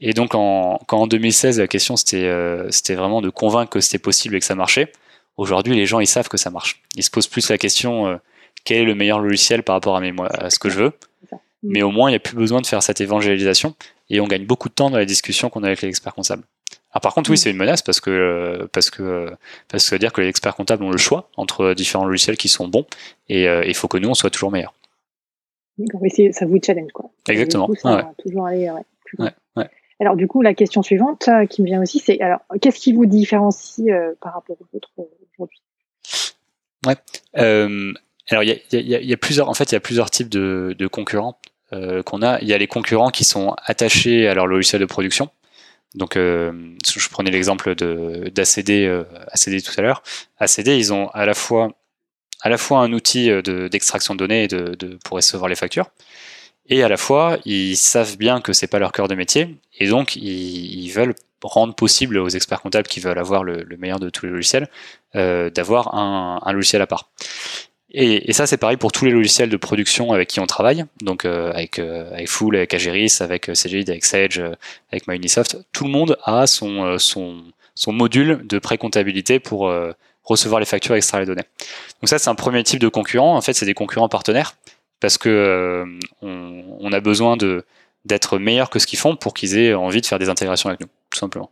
Et donc, en, quand en 2016, la question, c'était euh, c'était vraiment de convaincre que c'était possible et que ça marchait, aujourd'hui, les gens, ils savent que ça marche. Ils se posent plus la question, euh, quel est le meilleur logiciel par rapport à, mes, à ce que je veux mais au moins, il n'y a plus besoin de faire cette évangélisation et on gagne beaucoup de temps dans les discussions qu'on a avec les experts comptables. Alors par contre, oui, mm. c'est une menace parce que parce que parce que ça veut dire que les experts comptables ont le choix entre différents logiciels qui sont bons et euh, il faut que nous on soit toujours meilleurs. ça vous challenge quoi. Exactement. toujours aller Alors du coup, la question suivante euh, qui me vient aussi, c'est alors qu'est-ce qui vous différencie euh, par rapport aux autres aujourd'hui? Ouais. alors il y a, y, a, y a, plusieurs en fait il y a plusieurs types de, de concurrents. Euh, qu'on a. Il y a les concurrents qui sont attachés à leur logiciel de production. Donc, euh, je prenais l'exemple d'ACD euh, ACD tout à l'heure. ACD, ils ont à la fois à la fois un outil d'extraction de, données de, pour recevoir les factures, et à la fois ils savent bien que c'est pas leur cœur de métier et donc ils, veulent rendre possible aux experts comptables qui veulent avoir le, meilleur de tous les logiciels d'avoir un, un, logiciel à part. Et, et ça c'est pareil pour tous les logiciels de production avec qui on travaille, donc euh, avec euh, avec Full, avec Ageris, avec euh, CGID, avec Sage, euh, avec MyUnisoft, tout le monde a son son son module de pré-comptabilité pour recevoir les factures et extraire les données. Donc ça c'est un premier type de concurrent. En fait c'est des concurrents partenaires parce que euh, on, a besoin de d'être meilleur que ce qu'ils font pour qu'ils aient envie de faire des intégrations avec nous, tout simplement.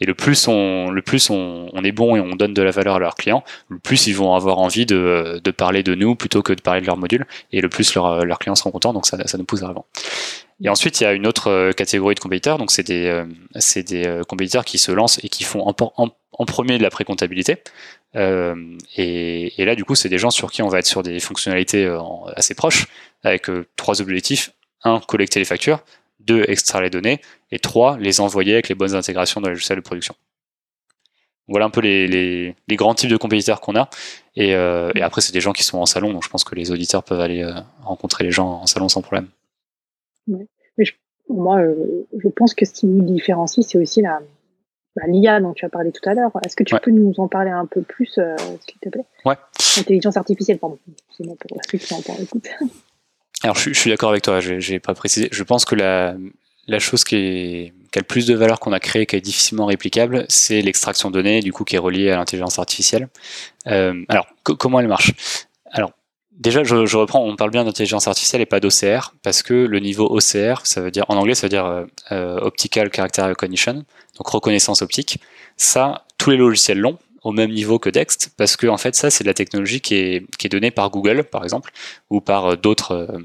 Et le plus on, le plus on, est bon et on donne de la valeur à leurs clients, le plus ils vont avoir envie de, de parler de nous plutôt que de parler de leur module, et le plus leurs clients seront contents, donc ça, ça nous pousse à l'avant. Et ensuite, il y a une autre euh, catégorie de compétiteurs, donc c'est des, euh, c'est des compétiteurs qui se lancent et qui font en, premier de la pré-comptabilité, euh, et, là, du coup, c'est des gens sur qui on va être sur des fonctionnalités euh, assez proches, avec euh, trois objectifs. Un, collecter les factures. Deux, extraire les données. Et trois, les envoyer avec les bonnes intégrations dans les logiciels de production. Voilà un peu les, les, les grands types de compétiteurs qu'on a. Et, euh, et après, c'est des gens qui sont en salon, donc je pense que les auditeurs peuvent aller rencontrer les gens en salon sans problème. Ouais. Mais moi, je pense que ce qui nous différencie, c'est aussi la, bah, l'IA dont tu as parlé tout à l'heure. Est-ce que tu peux nous en parler un peu plus, euh, s'il te plaît? Ouais. Intelligence artificielle, pardon. C'est bon pour ceux qui en parlent, écoute. Alors, je, je suis d'accord avec toi, je n'ai pas précisé. Je pense que la, la chose qui, est, qui a le plus de valeur qu'on a créée, qui est difficilement réplicable, c'est l'extraction de données, du coup, qui est reliée à l'intelligence artificielle. Euh, alors, comment elle marche? Alors, Déjà, je, je, reprends, on parle bien d'intelligence artificielle et pas d'OCR, parce que le niveau OCR, ça veut dire, en anglais, ça veut dire euh, euh, Optical Character Recognition, donc reconnaissance optique. Ça, tous les logiciels l'ont, au même niveau que Dext, parce que en fait, ça, c'est de la technologie qui est, qui est donnée par Google, par exemple, ou par euh, d'autres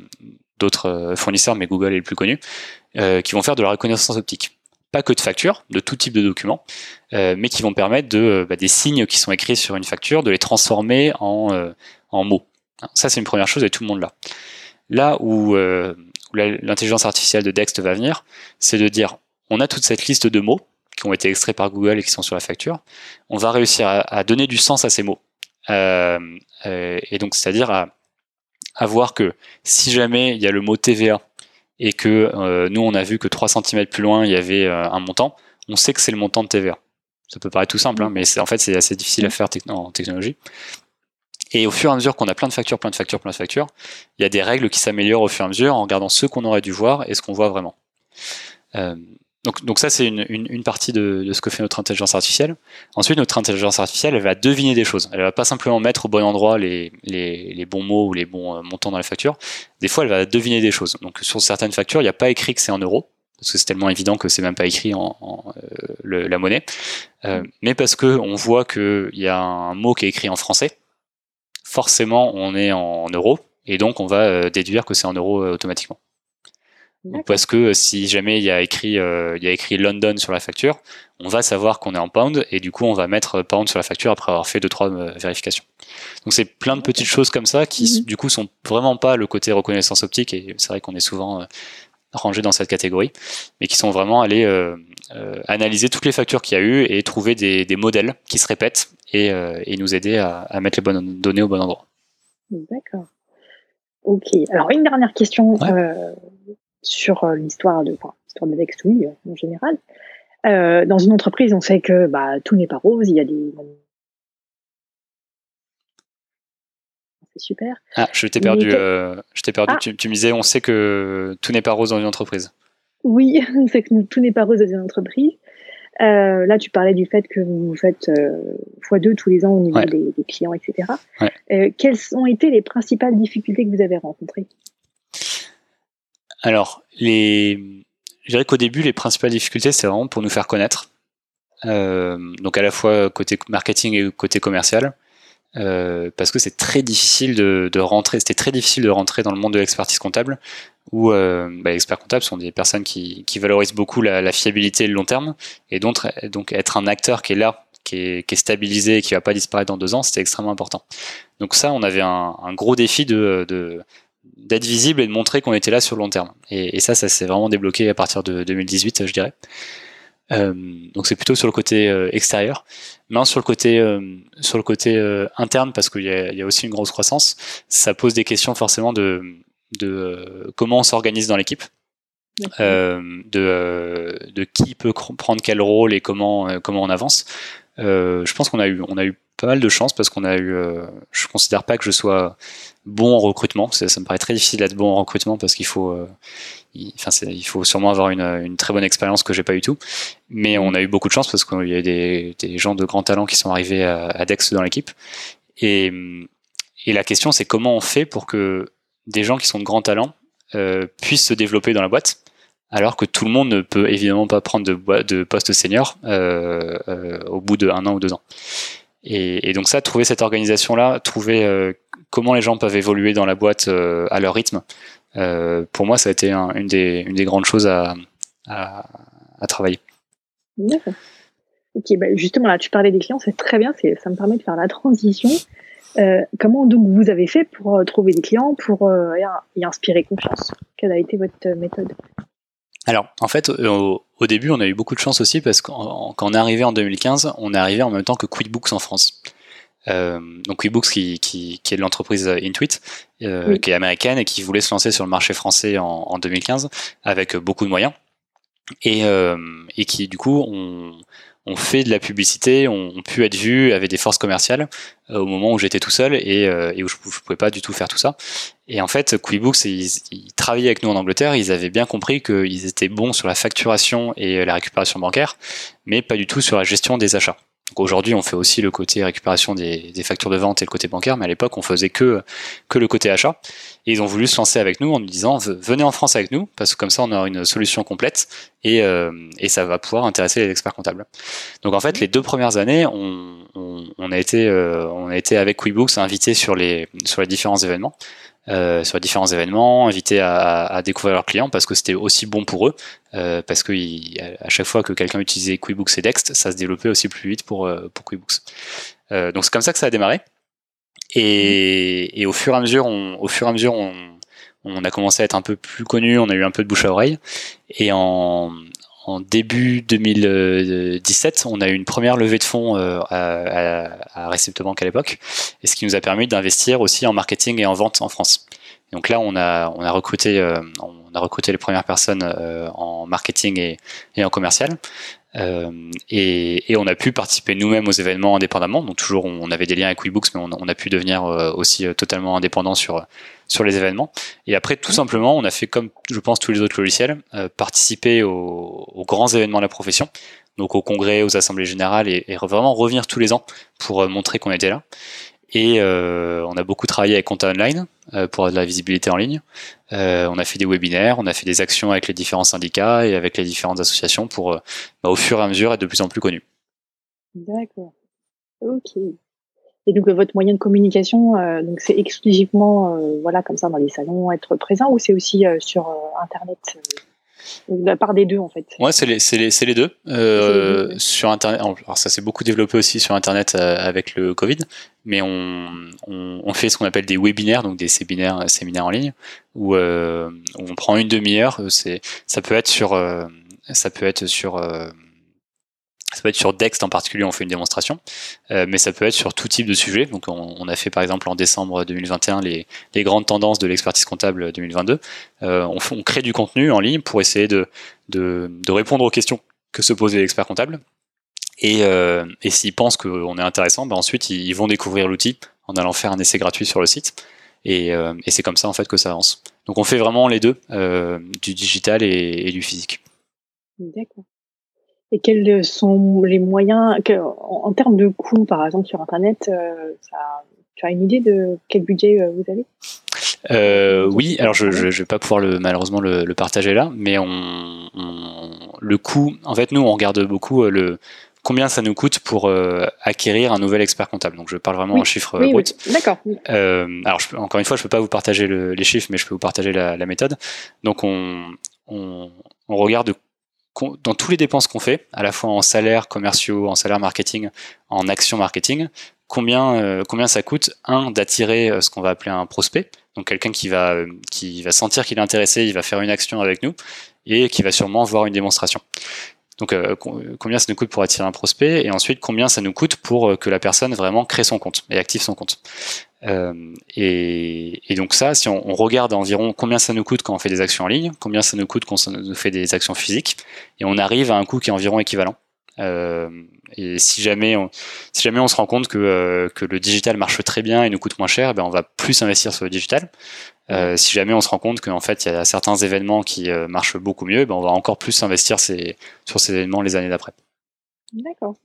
d'autres fournisseurs, mais Google est le plus connu, qui vont faire de la reconnaissance optique pas que de factures, de tout type de documents, mais qui vont permettre de bah, des signes qui sont écrits sur une facture, de les transformer en, en mots. Ça, c'est une première chose et tout le monde l'a. Là où, euh, l'intelligence artificielle de Dext va venir, c'est de dire, on a toute cette liste de mots qui ont été extraits par Google et qui sont sur la facture. On va réussir à, donner du sens à ces mots. Euh, euh, et donc, c'est-à-dire à, voir que si jamais il y a le mot TVA et que nous, on a vu que 3 cm plus loin, il y avait un montant, on sait que c'est le montant de TVA. Ça peut paraître tout simple, hein, mais en fait, c'est assez difficile à faire en technologie. Et au fur et à mesure qu'on a plein de factures, plein de factures, plein de factures, il y a des règles qui s'améliorent au fur et à mesure en regardant ce qu'on aurait dû voir et ce qu'on voit vraiment. Euh, donc, ça, c'est une, partie de, ce que fait notre intelligence artificielle. Ensuite, notre intelligence artificielle, elle va deviner des choses. Elle va pas simplement mettre au bon endroit les, bons mots ou les bons euh, montants dans la facture. Des fois, elle va deviner des choses. Donc, sur certaines factures, il n'y a pas écrit que c'est en euros parce que c'est tellement évident que c'est même pas écrit en, euh, la monnaie, euh, mais parce que on voit qu'il y a un mot qui est écrit en français, forcément on est en euros et donc on va déduire que c'est en euros euh, parce que euh, si jamais il y a écrit il y a écrit London sur la facture, on va savoir qu'on est en pound et du coup on va mettre pound sur la facture après avoir fait deux trois vérifications. Donc c'est plein de petites choses comme ça qui mhm. du coup sont vraiment pas le côté reconnaissance optique et c'est vrai qu'on est souvent rangé dans cette catégorie, mais qui sont vraiment allés analyser toutes les factures qu'il y a eu et trouver des, des modèles qui se répètent et, euh, et nous aider à, à, mettre les bonnes données au bon endroit. D'accord. Ok. Alors une dernière question euh, sur euh, l'histoire de, enfin, l'histoire de Dextouille en général. Euh, dans une entreprise, on sait que bah, tout n'est pas rose. Il y a des c'est super. Ah, je t'ai perdu. Euh, je t'ai perdu. Ah. Tu, tu, me disais, on sait que tout n'est pas rose dans une entreprise. Oui, <laughs> on sait que tout n'est pas rose dans une entreprise. Euh, là, tu parlais du fait que vous faites euh, x2 tous les ans au niveau des, des, clients, etc. Ouais. Euh, quelles ont été les principales difficultés que vous avez rencontrées? Alors, les... je dirais qu'au début, les principales difficultés, c'est vraiment pour nous faire connaître. Euh, donc à la fois côté marketing et côté commercial. Euh, parce que c'est très difficile de, rentrer, c'était très difficile de rentrer dans le monde de l'expertise comptable, où euh, bah, les experts comptables sont des personnes qui, valorisent beaucoup la, la, fiabilité et le long terme, et donc, être un acteur qui est là, qui est, stabilisé et qui va pas disparaître dans deux ans, c'était extrêmement important. Donc ça, on avait un, un gros défi de, de d'être visible et de montrer qu'on était là sur le long terme. Et, et ça, ça s'est vraiment débloqué à partir de 2018, je dirais. Euh, donc c'est plutôt sur le côté euh, extérieur. Mais sur le côté euh, sur le côté interne, parce qu'il y, y, a aussi une grosse croissance, ça pose des questions forcément de de comment on s'organise dans l'équipe, de, de qui peut prendre quel rôle et comment, comment on avance. je pense qu'on a eu, on a eu pas mal de chance parce qu'on a eu. Je considère pas que je sois bon en recrutement. Ça, me paraît très difficile d'être bon en recrutement parce qu'il faut. Euh, il, enfin, il faut sûrement avoir une, très bonne expérience que j'ai pas eu tout. Mais on a eu beaucoup de chance parce qu'il y a des, des gens de grand talent qui sont arrivés à, Dex dans l'équipe. Et, la question, c'est comment on fait pour que des gens qui sont de grand talent euh, puissent se développer dans la boîte alors que tout le monde ne peut évidemment pas prendre de, de poste senior euh, au bout d'un an ou deux ans. Et, donc ça, trouver cette organisation-là, trouver comment les gens peuvent évoluer dans la boîte euh, à leur rythme, euh, pour moi, ça a été une, des, une des grandes choses à, à, travailler. D'accord. Ok, bah justement là, tu parlais des clients, c'est très bien, ça me permet de faire la transition. comment donc vous avez fait pour trouver des clients, pour y inspirer confiance? Quelle a été votre méthode? Alors, en fait, au, début, on a eu beaucoup de chance aussi parce que quand on est arrivé en 2015, on est arrivé en même temps que QuickBooks en France. Euh, donc QuickBooks qui, qui, qui est de l'entreprise Intuit, euh, qui est américaine et qui voulait se lancer sur le marché français en, en 2015 avec beaucoup de moyens et, euh, et qui du coup ont, on fait de la publicité, on, on pu être vu, avait des forces commerciales euh, au moment où j'étais tout seul et, euh, et où je, je, pouvais pas du tout faire tout ça. Et en fait, QuickBooks, ils, ils, travaillaient avec nous en Angleterre, ils avaient bien compris qu'ils étaient bons sur la facturation et la récupération bancaire, mais pas du tout sur la gestion des achats. Donc aujourd'hui, on fait aussi le côté récupération des, des, factures de vente et le côté bancaire, mais à l'époque, on faisait que que le côté achat. Et ils ont voulu se lancer avec nous en nous disant venez en France avec nous parce que comme ça, on aura une solution complète et, euh, et ça va pouvoir intéresser les experts comptables. Donc en fait, les deux premières années, on, on, on a été euh, on a été avec QuickBooks invités sur les sur les différents événements. Euh, sur différents événements, invités à, découvrir leurs clients parce que c'était aussi bon pour eux, euh, parce que à chaque fois que quelqu'un utilisait QuickBooks et Dext, ça se développait aussi plus vite pour, euh, pour QuickBooks. Donc c'est comme ça que ça a démarré. Et, et, au fur et à mesure, on, au fur et à mesure, on, on a commencé à être un peu plus connu, on a eu un peu de bouche à oreille. Et en, en début 2017, on a eu une première levée de fonds euh, à, à, à Bank à l'époque, et ce qui nous a permis d'investir aussi en marketing et en vente en France. Donc là, on a, on a recruté, euh, on a recruté les premières personnes euh, en marketing et, et en commercial. Euh, et, et, on a pu participer nous-mêmes aux événements indépendamment. Donc toujours, on avait des liens avec WeBooks, mais on, on a pu devenir aussi totalement indépendant sur sur les événements. Et après, tout simplement, on a fait comme je pense tous les autres logiciels, participer aux, aux, grands événements de la profession, donc au congrès, aux assemblées générales, et, et vraiment revenir tous les ans pour montrer qu'on était là. Et euh, on a beaucoup travaillé avec Compta Online euh, pour de la visibilité en ligne. Euh, on a fait des webinaires, on a fait des actions avec les différents syndicats et avec les différentes associations pour, bah, au fur et à mesure, être de plus en plus connus. D'accord. Ok. Et donc votre moyen de communication, donc c'est exclusivement voilà comme ça dans les salons, être présent, ou c'est aussi sur Internet la part des deux en fait. Ouais, c'est les, les, les, deux. Euh, sur internet, alors ça s'est beaucoup développé aussi sur internet euh, avec le Covid, mais on, on, on fait ce qu'on appelle des webinaires, donc des séminaires, séminaires en ligne, où, euh, on prend une demi-heure. C'est, ça peut être sur, euh, ça peut être sur euh, ça peut être sur Dext en particulier, on fait une démonstration, euh, mais ça peut être sur tout type de sujet. Donc on, a fait par exemple en décembre 2021 les, grandes tendances de l'expertise comptable 2022. Euh, on, on, crée du contenu en ligne pour essayer de, répondre aux questions que se posent les experts comptables. Et, euh, et s'ils pensent qu'on est intéressant, ben ensuite ils, vont découvrir l'outil en allant faire un essai gratuit sur le site. Et, c'est comme ça en fait que ça avance. Donc on fait vraiment les deux, du digital et, et du physique. D'accord. Et quels sont les moyens, en, termes de coûts, par exemple, sur Internet, euh, ça, tu as une idée de quel budget euh, vous avez? Euh, oui, alors je ne vais pas pouvoir le, malheureusement le, le partager là, mais on, on, le coût, en fait, nous, on regarde beaucoup le, combien ça nous coûte pour euh, acquérir un nouvel expert comptable. Donc je parle vraiment en chiffres oui, bruts. D'accord. Euh, alors je, encore une fois, je peux pas vous partager le, les chiffres, mais je peux vous partager la, la méthode. Donc on, on, on regarde dans tous les dépenses qu'on fait, à la fois en salaire commerciaux, en salaire marketing, en action marketing, combien, euh, ça coûte, un, d'attirer euh, ce qu'on va appeler un prospect, donc quelqu'un qui va, euh, qui va sentir qu'il est intéressé, il va faire une action avec nous, et qui va sûrement voir une démonstration. Donc combien ça nous coûte pour attirer un prospect et ensuite combien ça nous coûte pour que la personne vraiment crée son compte et active son compte. Et, et, donc ça, si on, on, regarde environ combien ça nous coûte quand on fait des actions en ligne, combien ça nous coûte quand on fait des actions physiques, et on arrive à un coût qui est environ équivalent. Euh, et si jamais, on, si jamais on se rend compte que, euh, que le digital marche très bien et nous coûte moins cher, ben on va plus investir sur le digital. Euh, si jamais on se rend compte qu'en fait il y a certains événements qui euh, marchent beaucoup mieux, ben on va encore plus investir ces, sur ces événements les années d'après. D'accord.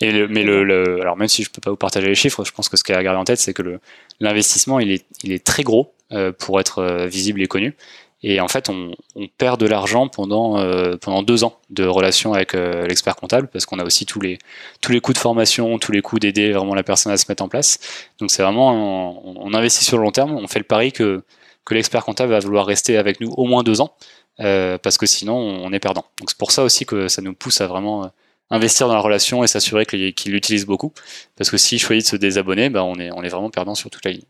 Et le, mais le, le, alors même si je peux pas vous partager les chiffres, je pense que ce qu'il y a à garder en tête, c'est que l'investissement il est, il est très gros euh, pour être euh, visible et connu. Et en fait, on, on perd de l'argent pendant euh, pendant deux ans de relation avec euh, l'expert comptable parce qu'on a aussi tous les tous les coûts de formation, tous les coûts d'aider vraiment la personne à se mettre en place. Donc c'est vraiment on, investit sur le long terme. On fait le pari que que l'expert comptable va vouloir rester avec nous au moins deux ans euh, parce que sinon on est perdant. Donc c'est pour ça aussi que ça nous pousse à vraiment investir dans la relation et s'assurer qu'il l'utilise beaucoup. Parce que s'il choisit de se désabonner, bah on est on est vraiment perdant sur toute la ligne.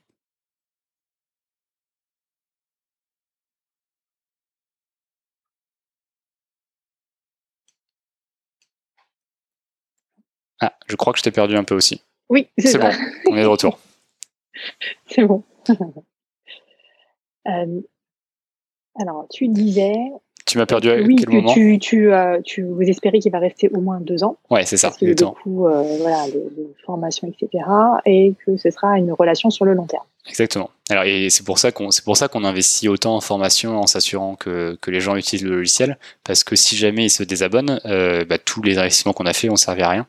Ah, je crois que je t'ai perdu un peu aussi. Oui, c'est bon. On est de retour. <laughs> c'est bon. euh, alors, tu disais. Tu m'as perdu à oui, quel que moment tu, tu, euh, tu, vous espérez qu'il va rester au moins deux ans. Ouais, c'est ça. Parce qu'il y a exactement. beaucoup euh, voilà, de, de formation, etc. Et que ce sera une relation sur le long terme. Exactement. Alors, et c'est pour ça qu'on, c'est pour ça qu'on investit autant en formation en s'assurant que, que les gens utilisent le logiciel. Parce que si jamais ils se désabonnent, euh, bah, tous les investissements qu'on a fait ont servi à rien.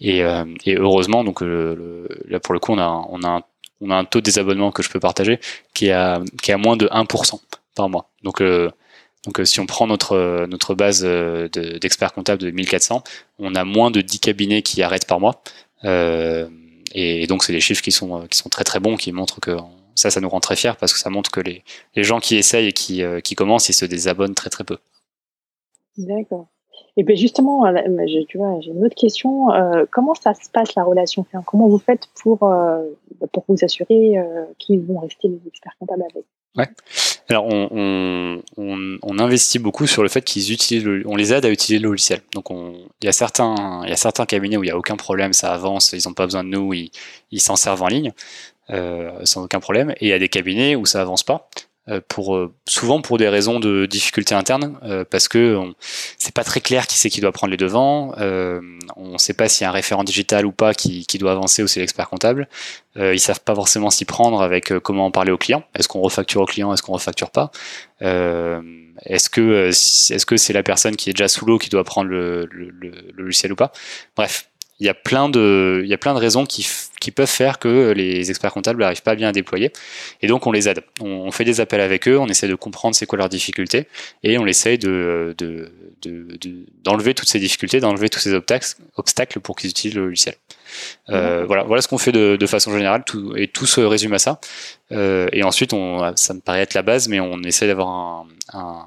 Et, euh, et heureusement, donc le, là pour le coup, on a, on a un on a un taux de désabonnement que je peux partager qui est à, qui est à moins de 1% par mois. Donc, euh, donc si on prend notre, notre base d'experts de, comptables de 1400, on a moins de 10 cabinets qui arrêtent par mois. Euh, et donc c'est des chiffres qui sont, qui sont très très bons, qui montrent que ça, ça nous rend très fiers parce que ça montre que les, les gens qui essayent et qui, qui commencent, ils se désabonnent très très peu. D'accord. Et bien justement, tu vois, j'ai une autre question. Euh, comment ça se passe la relation Comment vous faites pour, euh, pour vous assurer euh, qu'ils vont rester les experts comptables avec? Ouais. Alors on, on, investit beaucoup sur le fait qu'ils utilisent, le, on les aide à utiliser le logiciel. Donc on, il y a certains, il y a certains cabinets où il y a aucun problème, ça avance, ils n'ont pas besoin de nous, ils, s'en servent en ligne euh, sans aucun problème. Et il y a des cabinets où ça avance pas pour souvent pour des raisons de difficultés internes euh, parce que c'est pas très clair qui c'est qui doit prendre les devants euh, on ne sait pas s'il y a un référent digital ou pas qui, qui doit avancer ou c'est l'expert comptable. Euh, ils savent pas forcément s'y prendre avec comment en parler au client est-ce qu'on refacture au client est-ce qu'on refacture pas? Est-ce que est-ce que c'est la personne qui est déjà sous l'eau qui doit prendre le, le, le, le logiciel ou pas? Bref il y a plein de, il y a plein de raisons qui, qui peuvent faire que les experts comptables n'arrivent pas bien à déployer. Et donc, on les aide. On fait des appels avec eux, on essaie de comprendre c'est quoi leurs difficultés et on essaie de, de, d'enlever de, toutes ces difficultés, d'enlever tous ces obstacles, obstacles pour qu'ils utilisent le logiciel. Euh, voilà, voilà ce qu'on fait de, de, façon générale, tout, et tout se résume à ça. Euh, et ensuite, on, ça me paraît être la base, mais on essaie d'avoir un, un,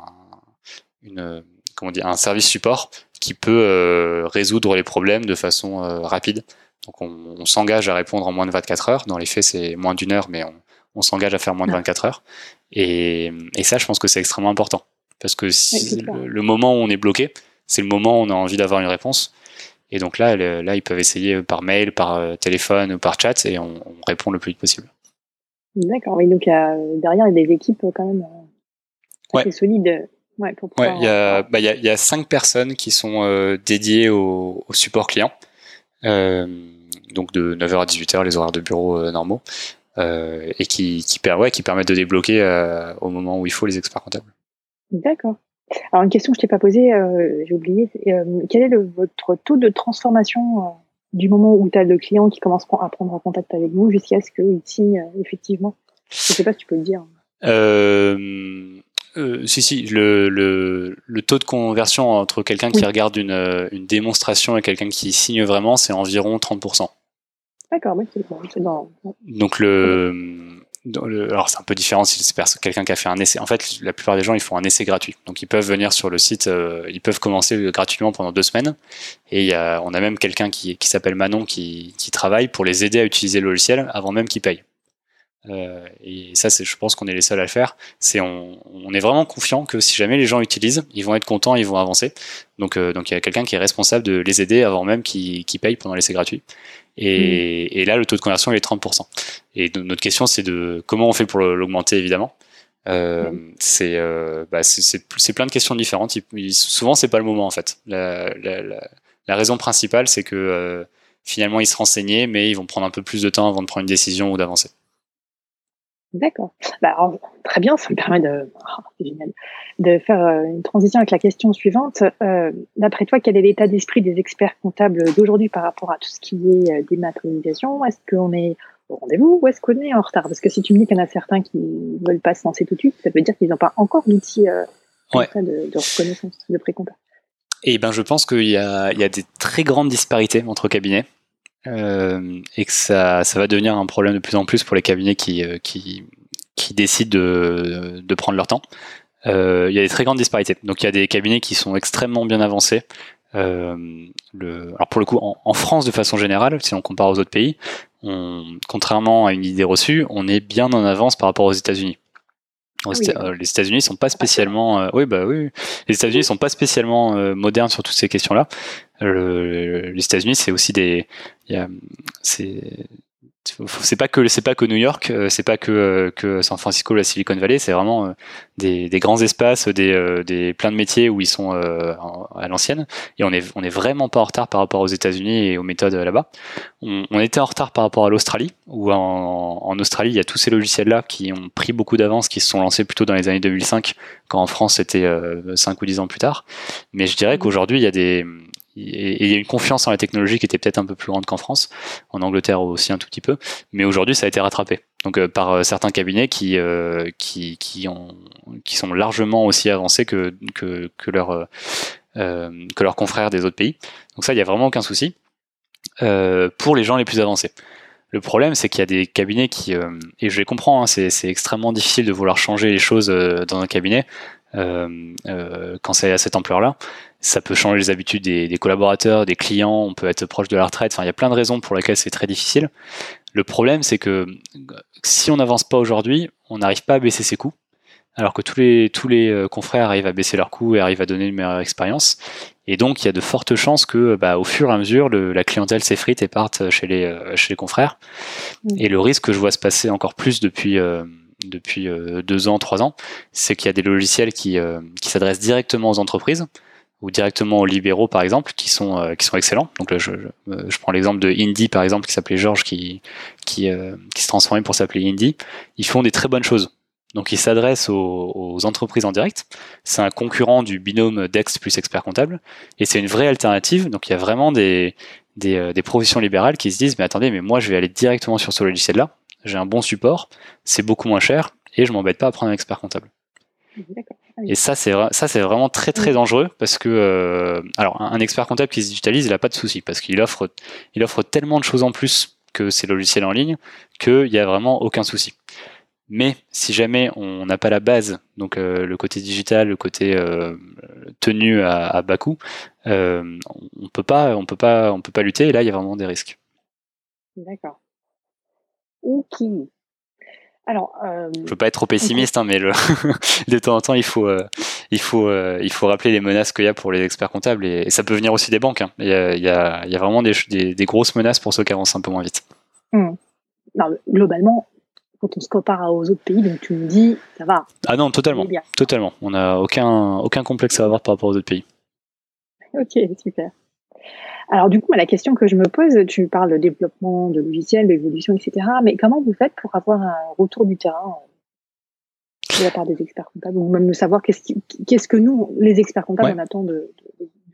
une, comment dire, un service support qui peut euh, résoudre les problèmes de façon rapide. Donc on, on s'engage à répondre en moins de 24 heures. Dans les faits, c'est moins d'une heure, mais on, on s'engage à faire moins de 24 heures. Et, et ça, je pense que c'est extrêmement important. Parce que si, le, le, moment où on est bloqué, c'est le moment où on a envie d'avoir une réponse. Et donc là, le, là, ils peuvent essayer par mail, par euh, téléphone ou par chat, et on, on répond le plus vite possible. D'accord. Oui, donc euh, derrière, il y a des équipes quand même euh, assez ouais. solides Ouais, pour ouais, il y a, bah, il y a, il y a cinq personnes qui sont euh, dédiées au, au, support client. Euh, donc de 9h à 18h, les horaires de bureau euh, normaux. Euh, et qui, qui, ouais, qui permettent de débloquer au moment où il faut les experts comptables. D'accord. Alors une question que je t'ai pas posée, euh, j'ai oublié, quel est le, votre taux de transformation du moment où tu as le client qui commence à prendre contact avec vous jusqu'à ce qu'il signe effectivement Je sais pas si tu peux le dire. Euh, euh, si, si, le, le, le, taux de conversion entre quelqu'un oui. qui regarde une, une, démonstration et quelqu'un qui signe vraiment, c'est environ 30%. D'accord, oui, c'est dans... Donc le, le alors c'est un peu différent si c'est quelqu'un qui a fait un essai. En fait, la plupart des gens, ils font un essai gratuit. Donc ils peuvent venir sur le site, euh, ils peuvent commencer gratuitement pendant deux semaines. Et il y a, on a même quelqu'un qui, qui s'appelle Manon qui, qui travaille pour les aider à utiliser le logiciel avant même qu'ils payent. Euh, et ça, c'est, je pense qu'on est les seuls à le faire. C'est on, on, est vraiment confiant que si jamais les gens utilisent, ils vont être contents, ils vont avancer. Donc, euh, donc il y a quelqu'un qui est responsable de les aider avant même qu'ils, qu'ils payent pendant l'essai gratuit. Et, mmh. et, là, le taux de conversion il est 30%. Et notre question, c'est de comment on fait pour l'augmenter, évidemment. Euh, mmh. c'est, euh, bah, c'est, c'est, c'est plein de questions différentes. Il, souvent, c'est pas le moment en fait. La, la, la, la raison principale, c'est que euh, finalement, ils se renseignaient, mais ils vont prendre un peu plus de temps avant de prendre une décision ou d'avancer. D'accord. Bah, très bien, ça me permet de, <laughs> oh, de faire euh, une transition avec la question suivante. Euh, D'après toi, quel est l'état d'esprit des experts comptables d'aujourd'hui par rapport à tout ce qui est euh, dématérialisation Est-ce qu'on est au rendez-vous ou est-ce qu'on est en retard? Parce que si tu me dis qu'il y en a certains qui veulent pas se lancer tout de suite, ça veut dire qu'ils n'ont pas encore l'outil euh, de, de, reconnaissance de précompte. Et eh ben, je pense qu'il y a des très grandes disparités entre cabinets. Euh, et que ça, ça va devenir un problème de plus en plus pour les cabinets qui, euh, qui, qui décident de, de prendre leur temps. Euh, il y a des très grandes disparités. Donc il y a des cabinets qui sont extrêmement bien avancés. Euh, le, alors pour le coup, en, en, France de façon générale, si on compare aux autres pays, on, contrairement à une idée reçue, on est bien en avance par rapport aux États-Unis. Ah euh, les États-Unis sont pas spécialement, euh, oui bah oui, les États-Unis sont pas spécialement euh, modernes sur toutes ces questions-là. les États-Unis, c'est aussi des, c'est <laughs> c'est pas que c'est pas que New York, euh, c'est pas que euh, que San Francisco, la Silicon Valley, c'est vraiment euh, des, des, grands espaces, des, des plein de métiers où ils sont à l'ancienne. Et on est on est vraiment pas en retard par rapport aux États-Unis et aux méthodes là-bas. On, on, était en retard par rapport à l'Australie, où en, en, Australie il y a tous ces logiciels-là qui ont pris beaucoup d'avance, qui se sont lancés plutôt dans les années 2005, quand en France c'était 5 ou 10 ans plus tard. Mais je dirais qu'aujourd'hui il y a des il y a une confiance en la technologie qui était peut-être un peu plus grande qu'en France, en Angleterre aussi un tout petit peu, mais aujourd'hui ça a été rattrapé. Donc euh, par euh, certains cabinets qui, euh, qui, qui, ont, qui sont largement aussi avancés que, leurs confrères des autres pays. Donc ça, il n'y a vraiment aucun souci pour les gens les plus avancés. Le problème, c'est qu'il y a des cabinets qui, et je les comprends, hein, c'est extrêmement difficile de vouloir changer les choses dans un cabinet quand c'est à cette ampleur-là ça peut changer les habitudes des, collaborateurs, des clients, on peut être proche de la retraite, enfin il y a plein de raisons pour lesquelles c'est très difficile. Le problème c'est que si on n'avance pas aujourd'hui, on n'arrive pas à baisser ses coûts, alors que tous les, tous les euh, confrères arrivent à baisser leurs coûts et arrivent à donner une meilleure expérience. Et donc il y a de fortes chances que bah, au fur et à mesure, la clientèle s'effrite et parte chez les, euh, chez les confrères. Mmh. Et le risque que je vois se passer encore plus depuis... Euh, depuis deux ans, trois ans, c'est qu'il y a des logiciels qui, qui s'adressent directement aux entreprises, ou directement aux libéraux par exemple qui sont euh, qui sont excellents. Donc là je, euh, je prends l'exemple de Indy par exemple qui s'appelait Georges qui qui, euh, qui se transformait pour s'appeler Indy. Ils font des très bonnes choses. Donc ils s'adressent aux, entreprises en direct. C'est un concurrent du binôme Dex plus expert comptable. Et c'est une vraie alternative. Donc il y a vraiment des des, des professions libérales qui se disent mais attendez mais moi je vais aller directement sur ce logiciel là j'ai un bon support. C'est beaucoup moins cher et je m'embête pas à prendre un expert comptable. D'accord. Et ça, c'est ça, c'est vraiment très très dangereux parce que euh, alors un, expert comptable qui se digitalise, il a pas de souci parce qu'il offre, il offre tellement de choses en plus que ces logiciels en ligne qu'il y a vraiment aucun souci. Mais si jamais on n'a pas la base, donc euh, le côté digital, le côté euh, tenu à, à, bas coût, on peut pas, on peut pas, on peut pas lutter. Et là, il y a vraiment des risques. D'accord. Ok. Alors, euh... Je veux pas être trop pessimiste, hein, mais le <laughs> de temps en temps, il faut, euh, il faut, euh, il faut rappeler les menaces qu'il y a pour les experts comptables et, ça peut venir aussi des banques. Hein. Il, y a, il, y a, il, y a, vraiment des, des, des, grosses menaces pour ceux qui avancent un peu moins vite. Mmh. Non, globalement, quand on se compare aux autres pays, donc tu me dis, ça va. Ah non, totalement, totalement. On n'a aucun, aucun complexe à avoir par rapport aux autres pays. Ok, super. Alors du coup, la question que je me pose, tu parles de développement de logiciels, d'évolution, etc. Mais comment vous faites pour avoir un retour du terrain euh, de la part des experts comptables, ou même de savoir qu'est-ce que nous, les experts comptables, on attend de,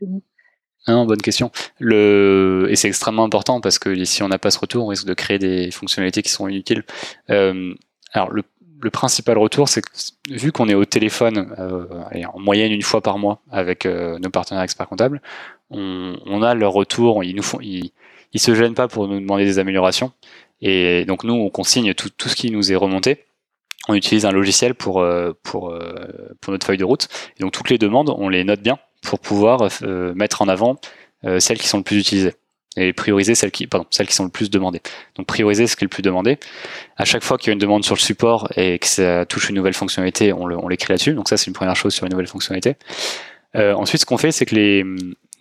nous? Non, bonne question. Le... Et c'est extrêmement important parce que si on n'a pas ce retour, on risque de créer des fonctionnalités qui sont inutiles. Euh, alors, le, le, principal retour, c'est que vu qu'on est au téléphone euh, en moyenne une fois par mois avec euh, nos partenaires experts comptables, on, a leur retour, ils nous font, ils, ils se gênent pas pour nous demander des améliorations. Et donc nous, on consigne tout, tout ce qui nous est remonté. On utilise un logiciel pour, euh, pour, euh, pour notre feuille de route. Et donc toutes les demandes, on les note bien pour pouvoir euh, mettre en avant celles qui sont le plus utilisées. et prioriser celles qui, pardon, celles qui sont le plus demandées. Donc prioriser ce qui est le plus demandé. À chaque fois qu'il y a une demande sur le support et que ça touche une nouvelle fonctionnalité, on, on l'écrit là-dessus. Donc ça, c'est une première chose sur une nouvelle fonctionnalité. Ensuite, ce qu'on fait, c'est que les,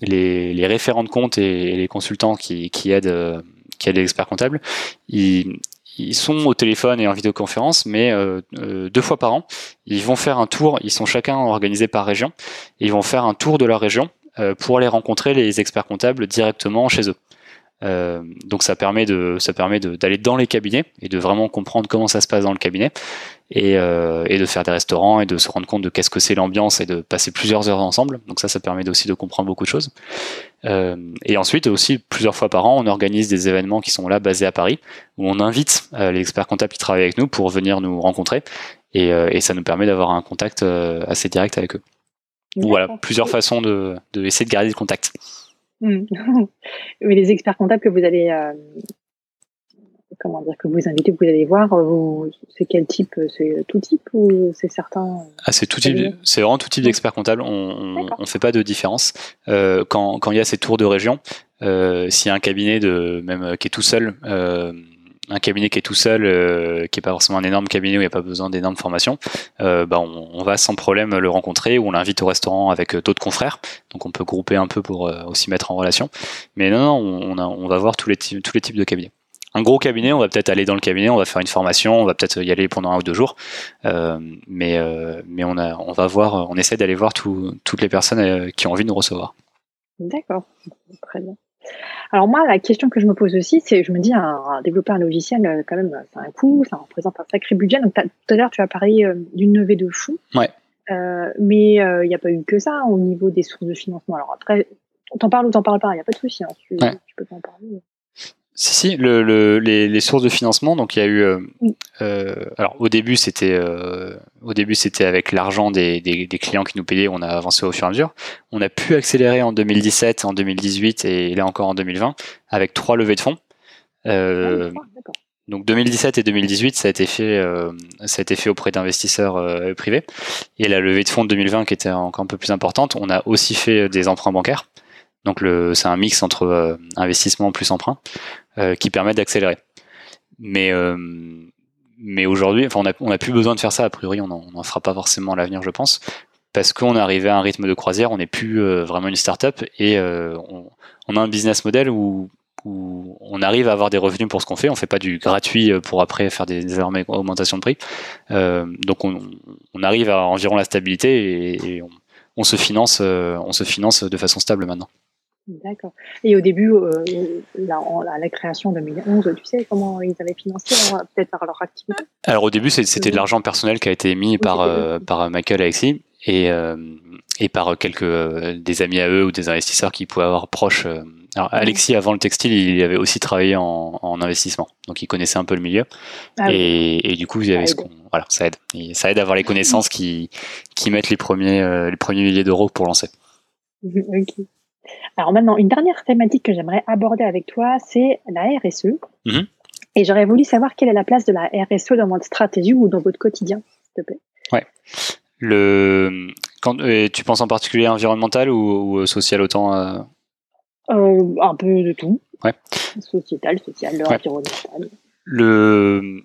les, les, référents de compte et, les consultants qui, aident, euh, qui aident les experts comptables, ils, sont au téléphone et en vidéoconférence, mais euh, euh, deux fois par an, ils vont faire un tour. Ils sont chacun organisés par région. Et ils vont faire un tour de leur région pour aller rencontrer les experts comptables directement chez eux. Euh, donc ça permet de ça permet d'aller dans les cabinets et de vraiment comprendre comment ça se passe dans le cabinet et, euh, et de faire des restaurants et de se rendre compte de qu'est-ce que c'est l'ambiance et de passer plusieurs heures ensemble. Donc ça ça permet aussi de comprendre beaucoup de choses. Euh, et ensuite aussi plusieurs fois par an on organise des événements qui sont là basés à Paris où on invite euh, les experts comptables qui travaillent avec nous pour venir nous rencontrer et, euh, et ça nous permet d'avoir un contact assez direct avec eux. Voilà plusieurs façons de, de essayer de garder le contact. <laughs> Mais les experts comptables que vous allez, euh, comment dire, que vous invitez, que vous allez voir, c'est quel type C'est tout type ou c'est certain ah, C'est tout type. C'est vraiment tout type d'experts comptables. On, on, fait pas de différence. Euh, quand, quand il y a ces tours de région, euh, s'il y a un cabinet de même qui est tout seul. Un cabinet qui est tout seul, euh, qui est pas forcément un énorme cabinet où il n'y a pas besoin d'énormes formations, euh, bah on, va sans problème le rencontrer ou on l'invite au restaurant avec euh, d'autres confrères. Donc on peut grouper un peu pour euh, aussi mettre en relation. Mais non, non on, va voir tous les, types de cabinets. Un gros cabinet, on va peut-être aller dans le cabinet, on va faire une formation, on va peut-être y aller pendant un ou deux jours. Mais on, va voir, on essaie d'aller voir tout, toutes les personnes qui ont envie de nous recevoir. D'accord, très bien. Alors moi, la question que je me pose aussi, c'est, je me dis, un, développer un logiciel, euh, quand même, c'est un coût, ça représente un sacré budget. Donc tout à l'heure, tu as parlé euh, d'une levée de fonds. Ouais. Euh, mais il n'y a pas eu que ça au niveau des sources de financement. Alors après, t'en parles ou t'en parles pas, il n'y a pas de souci. Hein, tu, ouais. tu peux en parler. Si, si, le, le, les, les, sources de financement, donc il y a eu. Euh, euh, alors au début, c'était euh, au début c'était avec l'argent des, des, des, clients qui nous payaient, on a avancé au fur et à mesure. On a pu accélérer en 2017, en 2018 et là encore en 2020 avec trois levées de fonds. Euh, ah, donc 2017 et 2018, ça a été fait, euh, ça a été fait auprès d'investisseurs privés. Et la levée de fonds de 2020, qui était encore un peu plus importante, on a aussi fait des emprunts bancaires. Donc c'est un mix entre investissement plus emprunt. Euh, qui permettent d'accélérer. Mais euh, aujourd'hui, enfin, on a, on a plus besoin de faire ça. A priori, on n'en fera pas forcément à l'avenir, je pense, parce qu'on est arrivé à un rythme de croisière. On n'est plus euh, vraiment une start-up et on, a un business model où, on arrive à avoir des revenus pour ce qu'on fait. On fait pas du gratuit pour après faire des, des augmentations de prix. Euh, donc on, arrive à environ la stabilité et, on, se finance, on se finance de façon stable maintenant. D'accord. Et au début, euh, la, la, création en 2011, tu sais comment ils avaient financé, peut-être par leur activité? Alors au début, c'était de l'argent personnel qui a été mis par, euh, par Michael Alexis et, euh, et par quelques euh, des amis à eux ou des investisseurs qui pouvaient avoir proches. Euh. Alors Alexis, avant le textile, il avait aussi travaillé en, en investissement, donc il connaissait un peu le milieu. Ah, et, et, du coup, il y avait ce qu'on, voilà, ça aide. Et ça aide à avoir les <laughs> connaissances qui, qui mettent les premiers, les premiers milliers d'euros pour lancer. <laughs> Ok. Alors maintenant, une dernière thématique que j'aimerais aborder avec toi, c'est la RSE. Mhm. Et j'aurais voulu savoir quelle est la place de la RSE dans votre stratégie ou dans votre quotidien, s'il te plaît. Ouais. Le, quand, tu penses en particulier environnemental ou, social autant euh? Euh, Un peu de tout. Ouais. Sociétal, social, environnemental. Le,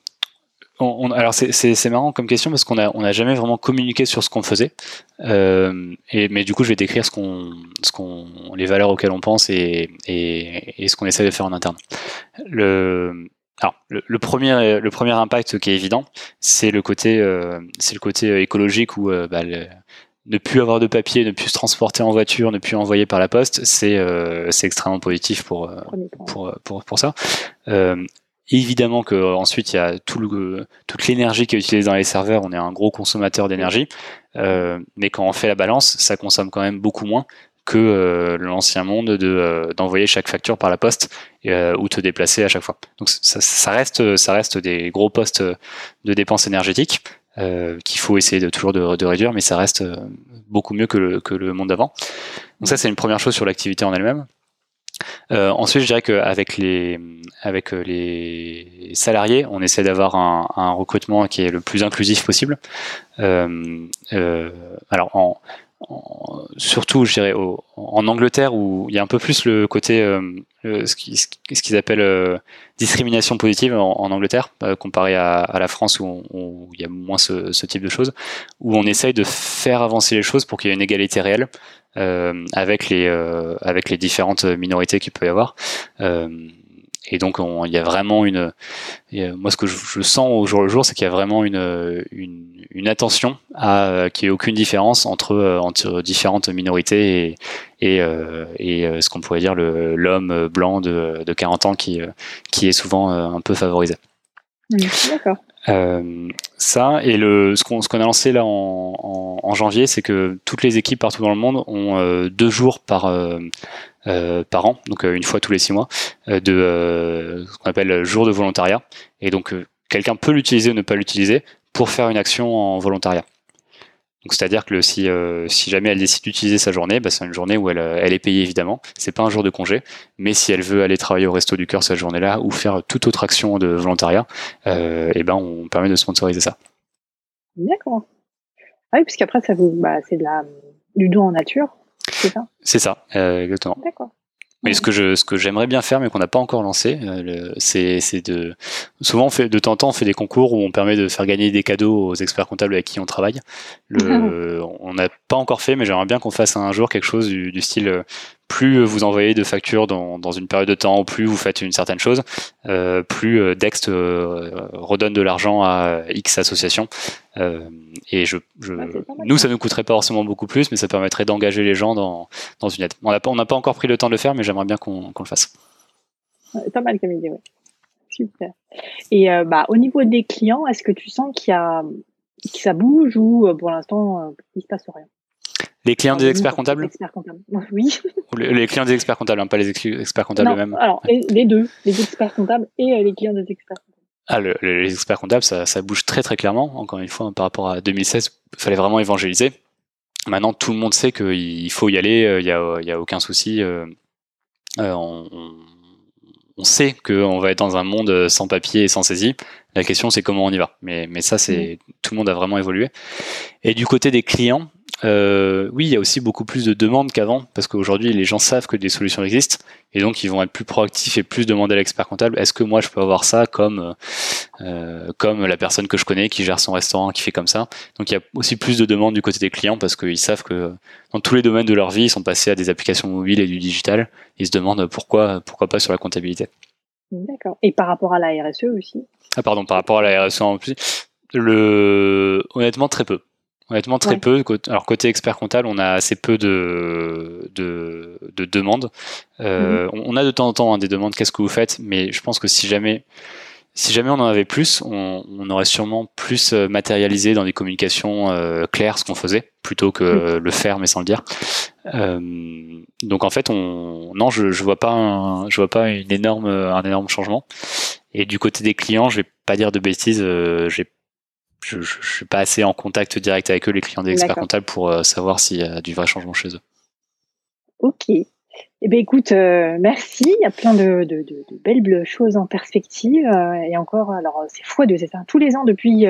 alors c'est marrant comme question parce qu'on a on a jamais vraiment communiqué sur ce qu'on faisait. Euh, et mais du coup, je vais décrire ce qu'on ce qu'on les valeurs auxquelles on pense et et, et ce qu'on essaie de faire en interne. Le alors, le, premier, le premier impact qui est évident, c'est le côté, euh, c'est le côté écologique où euh, bah, ne plus avoir de papier, ne plus se transporter en voiture, ne plus envoyer par la poste, c'est euh, extrêmement positif pour, euh, pour, pour, pour, ça. Euh, Évidemment que euh, ensuite il y a toute l'énergie qui est utilisée dans les serveurs. On est un gros consommateur d'énergie, euh, mais quand on fait la balance, ça consomme quand même beaucoup moins que euh, l'ancien monde de d'envoyer chaque facture par la poste ou te déplacer à chaque fois. Donc ça, reste ça reste des gros postes de dépenses énergétiques qu'il faut essayer de toujours de, réduire, mais ça reste beaucoup mieux que le monde d'avant. Donc ça c'est une première chose sur l'activité en elle-même. Euh, ensuite, je dirais qu'avec les, avec euh, les salariés, on essaie d'avoir un, recrutement qui est le plus inclusif possible. Euh, euh alors, en, surtout, je dirais, en Angleterre, où il y a un peu plus le côté, ce qu'ils appellent discrimination positive en, Angleterre, comparé à, la France où, il y a moins ce, ce, type de choses, où on essaye de faire avancer les choses pour qu'il y ait une égalité réelle. Euh, avec les euh, avec les différentes minorités qu'il peut y avoir. Euh, et donc il y a vraiment une, moi ce que je, sens au jour le jour, c'est qu'il y a vraiment une, une, attention à qu'il n'y ait aucune différence entre entre différentes minorités et et, et ce qu'on pourrait dire l'homme blanc de, de 40 ans qui qui est souvent un peu favorisé. D'accord. Euh, ça et le ce qu'on ce qu'on a lancé là en, en, janvier, c'est que toutes les équipes partout dans le monde ont euh, deux jours par euh, euh par an, donc une fois tous les six mois, de ce qu'on appelle jour de volontariat. Et donc quelqu'un peut l'utiliser ou ne pas l'utiliser pour faire une action en volontariat. Donc c'est-à-dire que si, euh, si jamais elle décide d'utiliser sa journée, bah, c'est une journée où elle, euh, elle est payée évidemment. C'est pas un jour de congé, mais si elle veut aller travailler au resto du cœur cette journée-là ou faire toute autre action de volontariat, euh, et ben on permet de sponsoriser ça. D'accord. Ah oui, puisqu'après ça vous, bah, c'est de la du don en nature, c'est ça? C'est ça, euh, exactement. D'accord. Mais ce que je, ce que j'aimerais bien faire, mais qu'on n'a pas encore lancé, euh, c'est, c'est de, souvent on fait, de temps en temps, on fait des concours où on permet de faire gagner des cadeaux aux experts comptables avec qui on travaille. Le, <laughs> on n'a pas encore fait, mais j'aimerais bien qu'on fasse un jour quelque chose du, du style, euh, plus vous envoyez de factures dans, dans, une période de temps, ou plus vous faites une certaine chose, euh, plus euh, Dext euh, redonne de l'argent à X associations. Euh, et je, je nous, ça nous coûterait pas forcément beaucoup plus, mais ça permettrait d'engager les gens dans, dans une aide. On n'a pas, on n'a pas encore pris le temps de le faire, mais j'aimerais bien qu'on le fasse. pas mal comme idée, oui. Super. Et bah, au niveau des clients, est-ce que tu sens qu'il y a que ça bouge ou pour l'instant il se passe rien? Les clients des experts comptables, <laughs> Oui. Les clients des experts comptables, hein, pas les experts comptables eux-mêmes. Alors, les deux, les experts comptables et euh, les clients des experts comptables. Ah, les experts comptables, ça, ça, bouge très très clairement. Encore une fois, par rapport à 2016, il fallait vraiment évangéliser. Maintenant, tout le monde sait qu'il faut y aller, euh, il n'y a, y a, aucun souci. Euh, on, on, sait qu'on va être dans un monde sans papier et sans saisie. La question, c'est comment on y va. Mais, mais ça, c'est mm. tout le monde a vraiment évolué. Et du côté des clients, euh, oui, il y a aussi beaucoup plus de demandes qu'avant, parce qu'aujourd'hui, les gens savent que des solutions existent, et donc ils vont être plus proactifs et plus demander à l'expert comptable, est-ce que moi je peux avoir ça comme, euh, comme la personne que je connais qui gère son restaurant, qui fait comme ça? Donc il y a aussi plus de demandes du côté des clients, parce qu'ils savent que dans tous les domaines de leur vie, ils sont passés à des applications mobiles et du digital, ils se demandent pourquoi, pourquoi pas sur la comptabilité. D'accord. Et par rapport à la RSE aussi Ah pardon, par rapport à la RSE en plus, le... honnêtement très peu. Honnêtement, très peu. Alors, côté expert comptable, on a assez peu de, de, de demandes. Euh, mhm. On a de temps en temps hein, des demandes, qu'est-ce que vous faites? Mais je pense que si jamais, si jamais on en avait plus, on, on aurait sûrement plus euh, matérialisé dans des communications euh, claires ce qu'on faisait, plutôt que le faire mais sans le dire. Euh, donc en fait, on, non, je, je vois pas, un, je vois pas une énorme, un énorme changement. Et du côté des clients, je vais pas dire de bêtises, euh, j'ai je ne suis pas assez en contact direct avec eux, les clients des experts comptables, pour euh, savoir s'il y a du vrai changement chez eux. Ok. Eh bien, écoute, euh, merci. Il y a plein de, de, de, de belles choses en perspective. Euh, et encore, alors, c'est x2, c'est ça Tous les ans depuis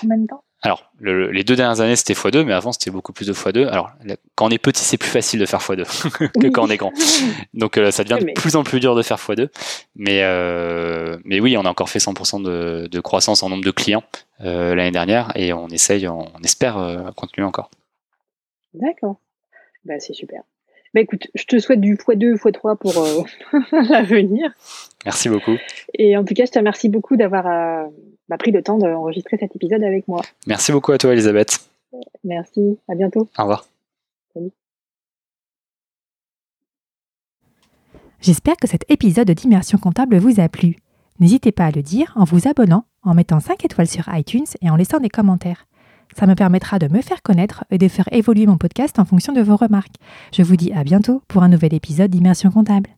combien de temps? Alors, les deux dernières années, c'était x2, mais avant, c'était beaucoup plus de x2. Alors, quand on est petit, c'est plus facile de faire x2 <laughs> que quand on est grand. Donc, euh, ça devient de plus en plus dur de faire x2. Mais, euh, mais oui, on a encore fait 100% de, croissance en nombre de clients euh, l'année dernière et on essaye, on, espère euh, continuer encore. D'accord. Bah, c'est super. Bah, écoute, je te souhaite du x2, x3 pour euh, <laughs> l'avenir. Merci beaucoup. Et en tout cas, je te remercie beaucoup d'avoir m'a pris le temps d'enregistrer cet épisode avec moi. Merci beaucoup à toi, Elisabeth. Merci, à bientôt. Au revoir. J'espère que cet épisode d'Immersion comptable vous a plu. N'hésitez pas à le dire en vous abonnant, en mettant 5 étoiles sur iTunes et en laissant des commentaires. Ça me permettra de me faire connaître et de faire évoluer mon podcast en fonction de vos remarques. Je vous dis à bientôt pour un nouvel épisode d'Immersion comptable.